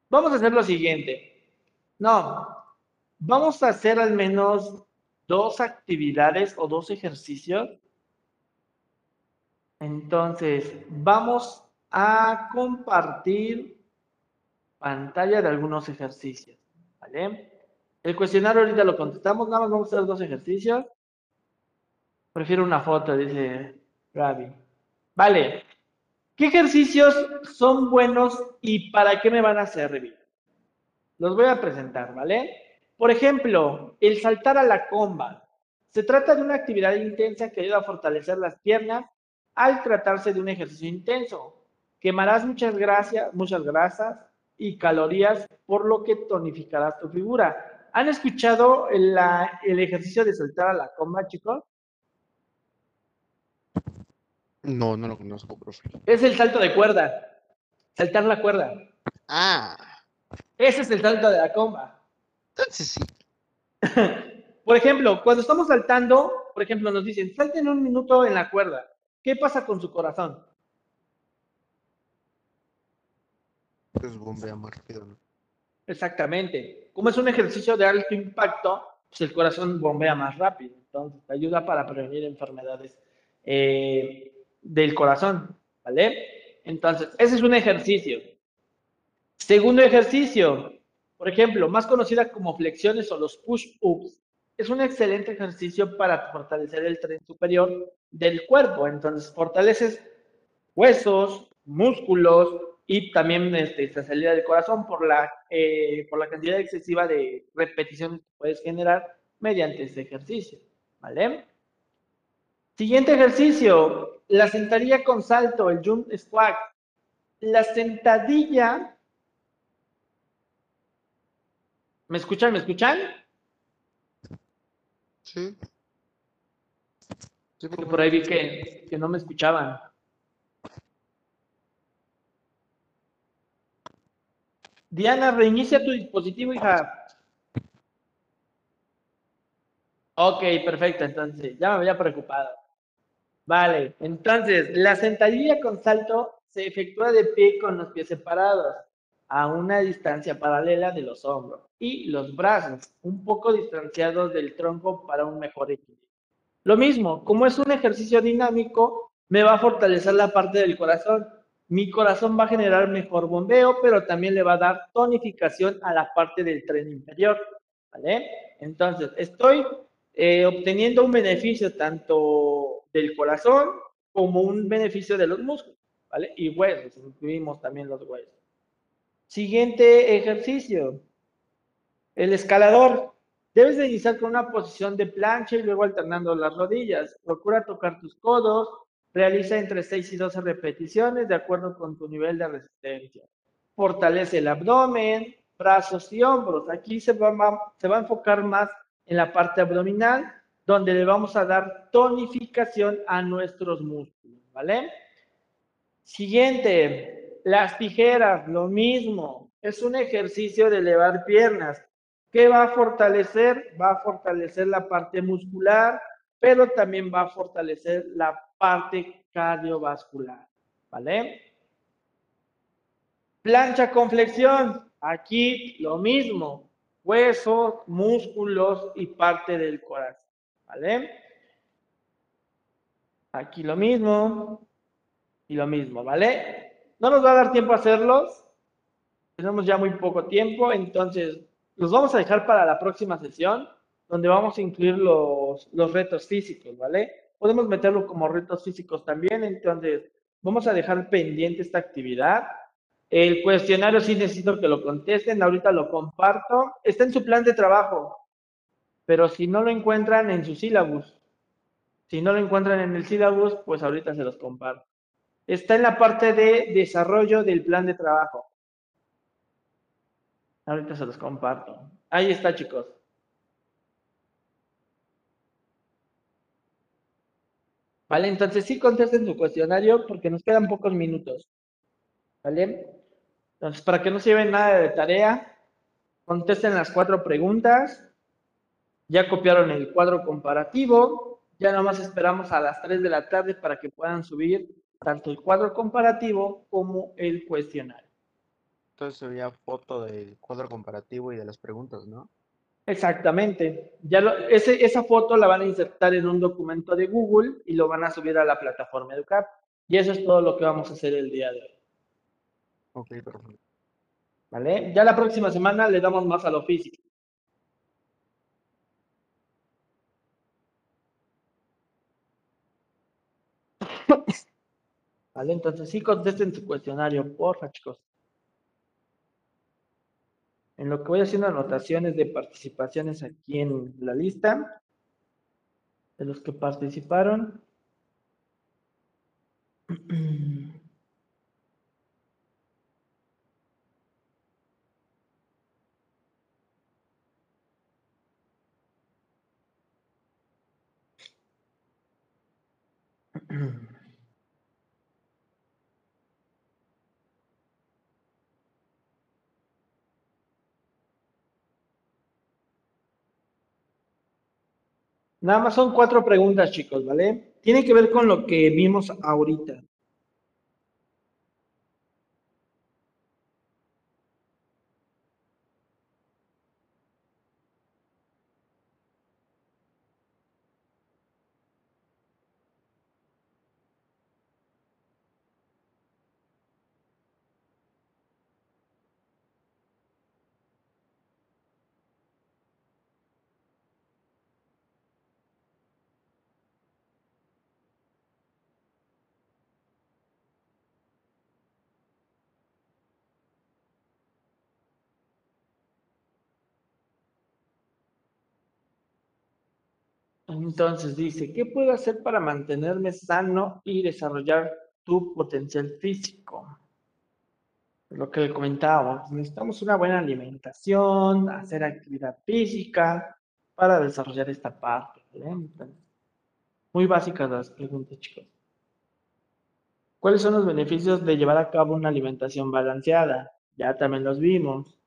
Vamos a hacer lo siguiente. No, vamos a hacer al menos dos actividades o dos ejercicios. Entonces, vamos a compartir pantalla de algunos ejercicios. ¿Vale? El cuestionario ahorita lo contestamos, nada más vamos a hacer dos ejercicios. Prefiero una foto, dice Ravi. Vale. ¿Qué ejercicios son buenos y para qué me van a servir? Los voy a presentar, ¿vale? Por ejemplo, el saltar a la comba. Se trata de una actividad intensa que ayuda a fortalecer las piernas al tratarse de un ejercicio intenso. Quemarás muchas, grasas, muchas grasas y calorías, por lo que tonificarás tu figura. ¿Han escuchado el, el ejercicio de saltar a la comba, chicos? No, no lo conozco, profe. Es el salto de cuerda. Saltar la cuerda. Ah, Ese es el salto de la comba. entonces sí. *laughs* Por ejemplo, cuando estamos saltando, por ejemplo, nos dicen, salten un minuto en la cuerda. ¿Qué pasa con su corazón? Pues bombea más rápido. Exactamente. Como es un ejercicio de alto impacto, pues el corazón bombea más rápido. Entonces, te ayuda para prevenir enfermedades eh, del corazón, ¿vale? Entonces, ese es un ejercicio. Segundo ejercicio, por ejemplo, más conocida como flexiones o los push-ups, es un excelente ejercicio para fortalecer el tren superior del cuerpo. Entonces, fortaleces huesos, músculos, y también este, esta salida del corazón por la, eh, por la cantidad excesiva de repeticiones que puedes generar mediante este ejercicio, ¿vale? Siguiente ejercicio, la sentadilla con salto, el jump squat. La sentadilla... ¿Me escuchan? ¿Me escuchan? Sí. Sí, Que por ahí vi que, que no me escuchaban. Diana, reinicia tu dispositivo, hija. Ok, perfecto, entonces, ya me había preocupado. Vale, entonces, la sentadilla con salto se efectúa de pie con los pies separados a una distancia paralela de los hombros y los brazos, un poco distanciados del tronco para un mejor equilibrio. Lo mismo, como es un ejercicio dinámico, me va a fortalecer la parte del corazón mi corazón va a generar mejor bombeo, pero también le va a dar tonificación a la parte del tren inferior, ¿vale? Entonces, estoy eh, obteniendo un beneficio tanto del corazón como un beneficio de los músculos, ¿vale? Y huesos, incluimos también los huesos. Siguiente ejercicio, el escalador. Debes de iniciar con una posición de plancha y luego alternando las rodillas. Procura tocar tus codos Realiza entre 6 y 12 repeticiones de acuerdo con tu nivel de resistencia. Fortalece el abdomen, brazos y hombros. Aquí se va, a enfocar más en la parte abdominal, donde le vamos a dar tonificación a nuestros músculos, ¿vale? Siguiente, las tijeras, lo mismo. Es un ejercicio de elevar piernas. ¿Qué va a fortalecer? Va a fortalecer la parte muscular, pero también va a fortalecer la parte cardiovascular, ¿vale? Plancha con flexión. Aquí lo mismo. Huesos, músculos y parte del corazón, ¿vale? Aquí lo mismo y lo mismo, ¿vale? No nos va a dar tiempo a hacerlos. Tenemos ya muy poco tiempo, entonces los vamos a dejar para la próxima sesión, donde vamos a incluir los, los retos físicos, ¿vale? Podemos meterlo como retos físicos también, entonces vamos a dejar pendiente esta actividad. El cuestionario sí necesito que lo contesten, ahorita lo comparto. Está en su plan de trabajo, pero si no lo encuentran en su sílabus, si no lo encuentran en el sílabus, pues ahorita se los comparto. Está en la parte de desarrollo del plan de trabajo. Ahorita se los comparto. Ahí está, chicos. Vale, entonces sí contesten su cuestionario porque nos quedan pocos minutos. ¿Vale? Entonces, para que no se lleven nada de tarea, contesten las cuatro preguntas. Ya copiaron el cuadro comparativo. Ya nomás esperamos a las 3 de la tarde para que puedan subir tanto el cuadro comparativo como el cuestionario. Entonces se veía foto del cuadro comparativo y de las preguntas, ¿no? Exactamente. Ya lo- ese- esa foto la van a insertar en un documento de Google y lo van a subir a la plataforma Educap. Y eso es todo lo que vamos a hacer el día de hoy. Ok, perfecto. ¿Vale? Ya la próxima semana le damos más a lo físico. *laughs* ¿Vale? Entonces sí contesten su cuestionario, porfa, chicos. En lo que voy haciendo anotaciones de participaciones aquí en la lista de los que participaron. *clears throat* Nada más son cuatro preguntas, chicos, ¿vale? Tiene que ver con lo que vimos ahorita. Entonces dice, ¿qué puedo hacer para mantenerme sano y desarrollar tu potencial físico? Lo que le comentábamos, necesitamos una buena alimentación, hacer actividad física para desarrollar esta parte. Entonces, muy básicas las preguntas, chicos. ¿Cuáles son los beneficios de llevar a cabo una alimentación balanceada? Ya también los vimos.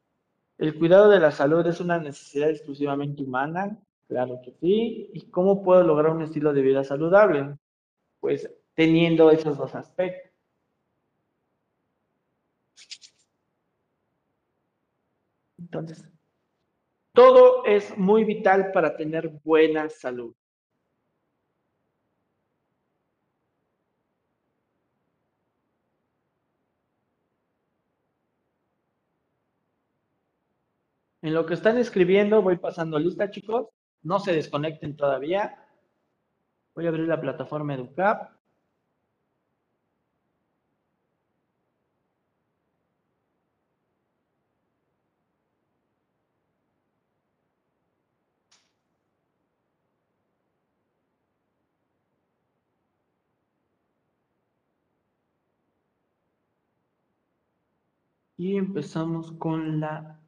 ¿El cuidado de la salud es una necesidad exclusivamente humana? Claro que sí. ¿Y cómo puedo lograr un estilo de vida saludable? Pues teniendo esos dos aspectos. Entonces, todo es muy vital para tener buena salud. En lo que están escribiendo, voy pasando lista, chicos. No se desconecten todavía. Voy a abrir la plataforma EduCap. Y empezamos con la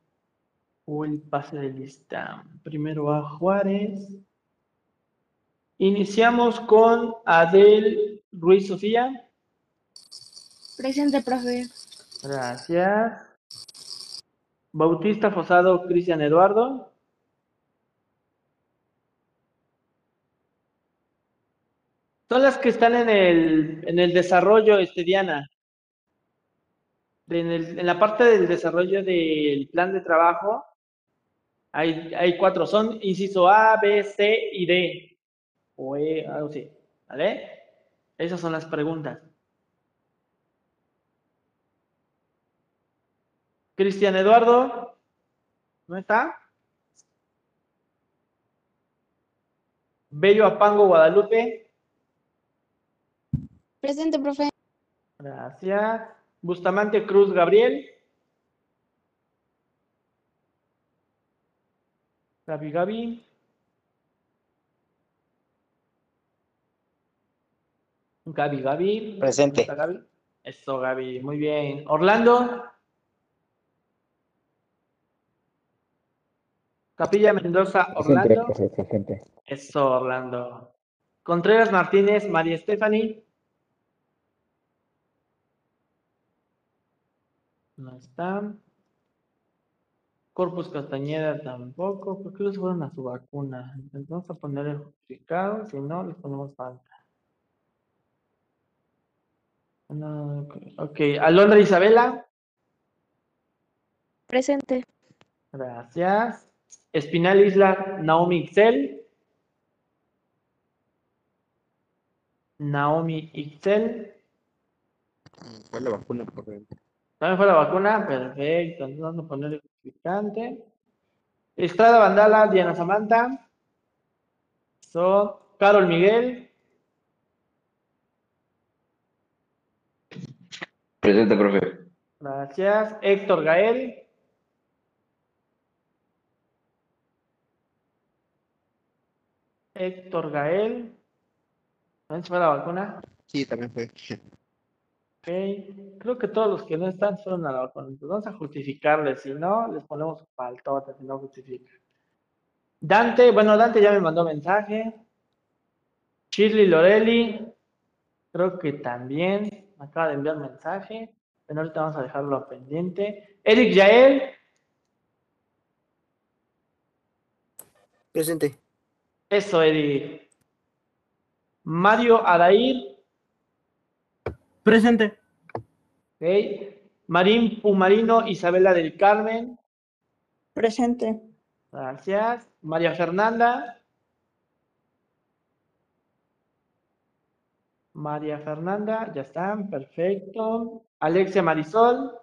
o el pase de lista. Primero a Juárez. Iniciamos con Adel Ruiz Sofía. Presente, profe. Gracias. Bautista Fosado Cristian Eduardo. Son las que están en el, en el desarrollo, este, Diana. En, el- en la parte del desarrollo del plan de trabajo, hay, hay cuatro. Son inciso A, B, C y D. O E, algo así. ¿Vale? Esas son las preguntas. Cristian Eduardo, ¿no está? Bello Apango Guadalupe, Presente, profe. gracias. Bustamante Cruz Gabriel. Gaby Gaby. Gaby Gaby. Presente. ¿Está Gaby? Eso, Gaby, muy bien. Orlando. Capilla Mendoza, Presente, Orlando. profe, presente. Eso, Orlando. Contreras Martínez, María Stephanie. No está. Corpus Castañeda tampoco. ¿Por qué los fueron a su vacuna? Entonces vamos a poner el justificado, si no, les ponemos falta. No, ok. Alondra Isabela. Presente. Gracias. Espinal Isla, Naomi Ixel. Naomi Ixel. Fue la vacuna, por ejemplo. ¿También fue la vacuna? Perfecto. Entonces vamos a poner justificante. Estrada Vandala, Diana Samantha. So, Carol Miguel. Presente, profe. Gracias. Héctor Gael. Héctor Gael. ¿También se fue la vacuna? Sí, también fue. Ok, creo que todos los que no están fueron a la vacuna. Entonces vamos a justificarles. Si no, les ponemos faltote si no justifica. Dante, bueno, Dante ya me mandó mensaje. Shirley Lorelli, creo que también me acaba de enviar mensaje. Pero ahorita vamos a dejarlo pendiente. Eric Yael, Presente. eso, Eric. Mario Adair, Presente. ok. Marín Pumarino, Isabela del Carmen, Presente. gracias. María Fernanda. María Fernanda, ya están, perfecto. Alexia Marisol,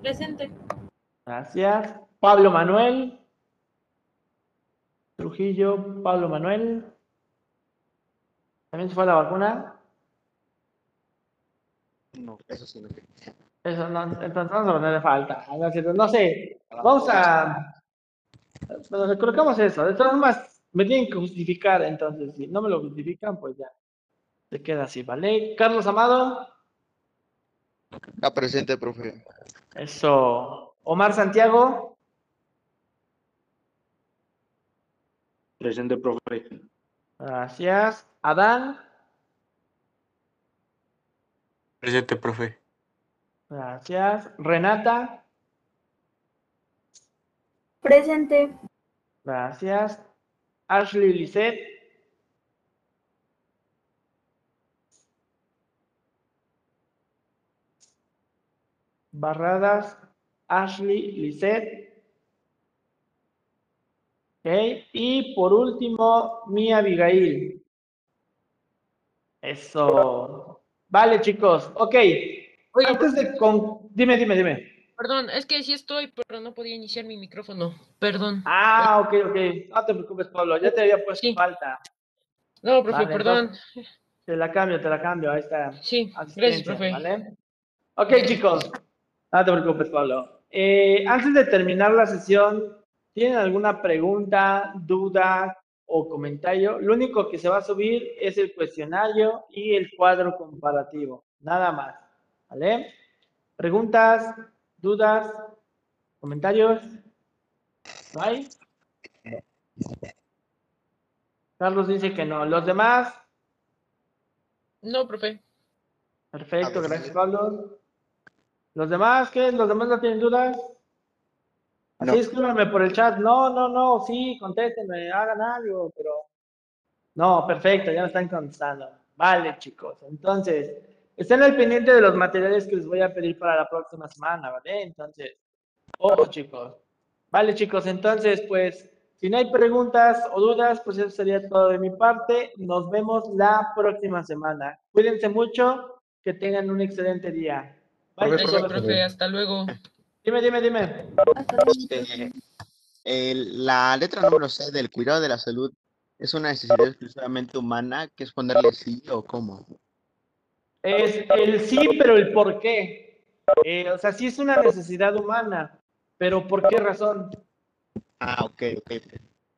Presente. gracias. Pablo Manuel. Trujillo, Pablo Manuel. ¿También se fue la vacuna? No, eso sí no sé. Eso no, entonces vamos a ponerle falta. No, no sé, vamos a... Bueno, colocamos eso. De todas formas, me tienen que justificar, entonces si no me lo justifican, pues ya. Se queda así, ¿vale? Carlos Amado, Ah, presente, profe. eso. Omar Santiago, Presente, profe. gracias. Adán, Presente, profe. gracias. Renata, Presente. gracias. Ashley Lisette, Barradas, Ashley Lisette. Ok, y por último, mi Abigail. Eso. Vale, chicos. Ok. Oye, Antes de con... Dime, dime, dime. perdón, es que sí estoy, pero no podía iniciar mi micrófono. Perdón. Ah, ok, ok. No te preocupes, Pablo. Ya te había puesto Sí. falta. No, profe, Vale, perdón. Te la cambio, te la cambio. Ahí está. Sí, gracias, profe. ¿vale? Ok, chicos. No te preocupes, Pablo. Eh, antes de terminar la sesión, ¿tienen alguna pregunta, duda o comentario? Lo único que se va a subir es el cuestionario y el cuadro comparativo. Nada más. ¿Vale? ¿Preguntas, ¿Dudas? ¿Comentarios? ¿No hay? Carlos dice que no. ¿Los demás? No, profe. Perfecto, gracias, Carlos. ¿Los demás qué? ¿Los demás no tienen dudas? No. Así escríbanme por el chat. No, no, no, sí, contéstenme, hagan algo, pero. No, perfecto, ya me están contestando. Vale, chicos. Entonces, estén al pendiente de los materiales que les voy a pedir para la próxima semana, ¿vale? Entonces, ojo, chicos. Vale, chicos, entonces, pues, si no hay preguntas o dudas, pues eso sería todo de mi parte. Nos vemos la próxima semana. Cuídense mucho, que tengan un excelente día. Bye, profe. Hasta luego. Dime, dime, dime. Este, la letra número C del cuidado de la salud es una necesidad exclusivamente humana, que es ponerle sí o cómo. Es el sí, pero el por qué. Eh, o sea, sí es una necesidad humana, pero ¿por qué razón? Ah, ok, ok.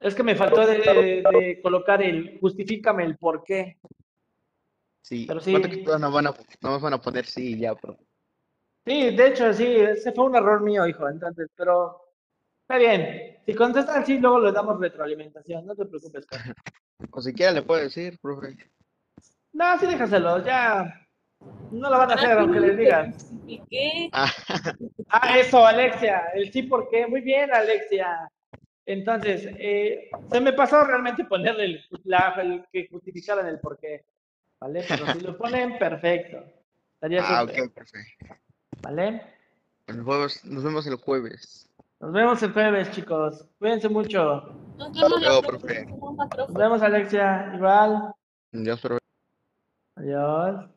Es que me faltó de, de- de colocar el justifícame el por qué. Sí, Pero sí. ¿cuánto que todos nos van a, nos van a poner sí y ya, profe? Sí, de hecho, sí, ese fue un error mío, hijo, entonces, pero está bien. Si contestan sí, luego les damos retroalimentación, no te preocupes. Carlos. *laughs* O siquiera le puedo decir, profe. No, sí, déjaselo, ya. No lo van a hacer, Ah, aunque les *laughs* digan. ¿Y qué? Ah, Ah, eso, Alexia, el sí, ¿por qué? Muy bien, Alexia. Entonces, eh, se me pasó realmente ponerle el, la- el que justificaran el por qué, ¿vale? Pero si lo *laughs* ponen, perfecto. Estaría ah, ok, profe. ¿Vale? Nos vemos, nos vemos el jueves. Nos vemos el jueves, chicos. Cuídense mucho. Nos vemos luego, profe. Nos vemos, Alexia. Igual. Adiós, profe. Adiós.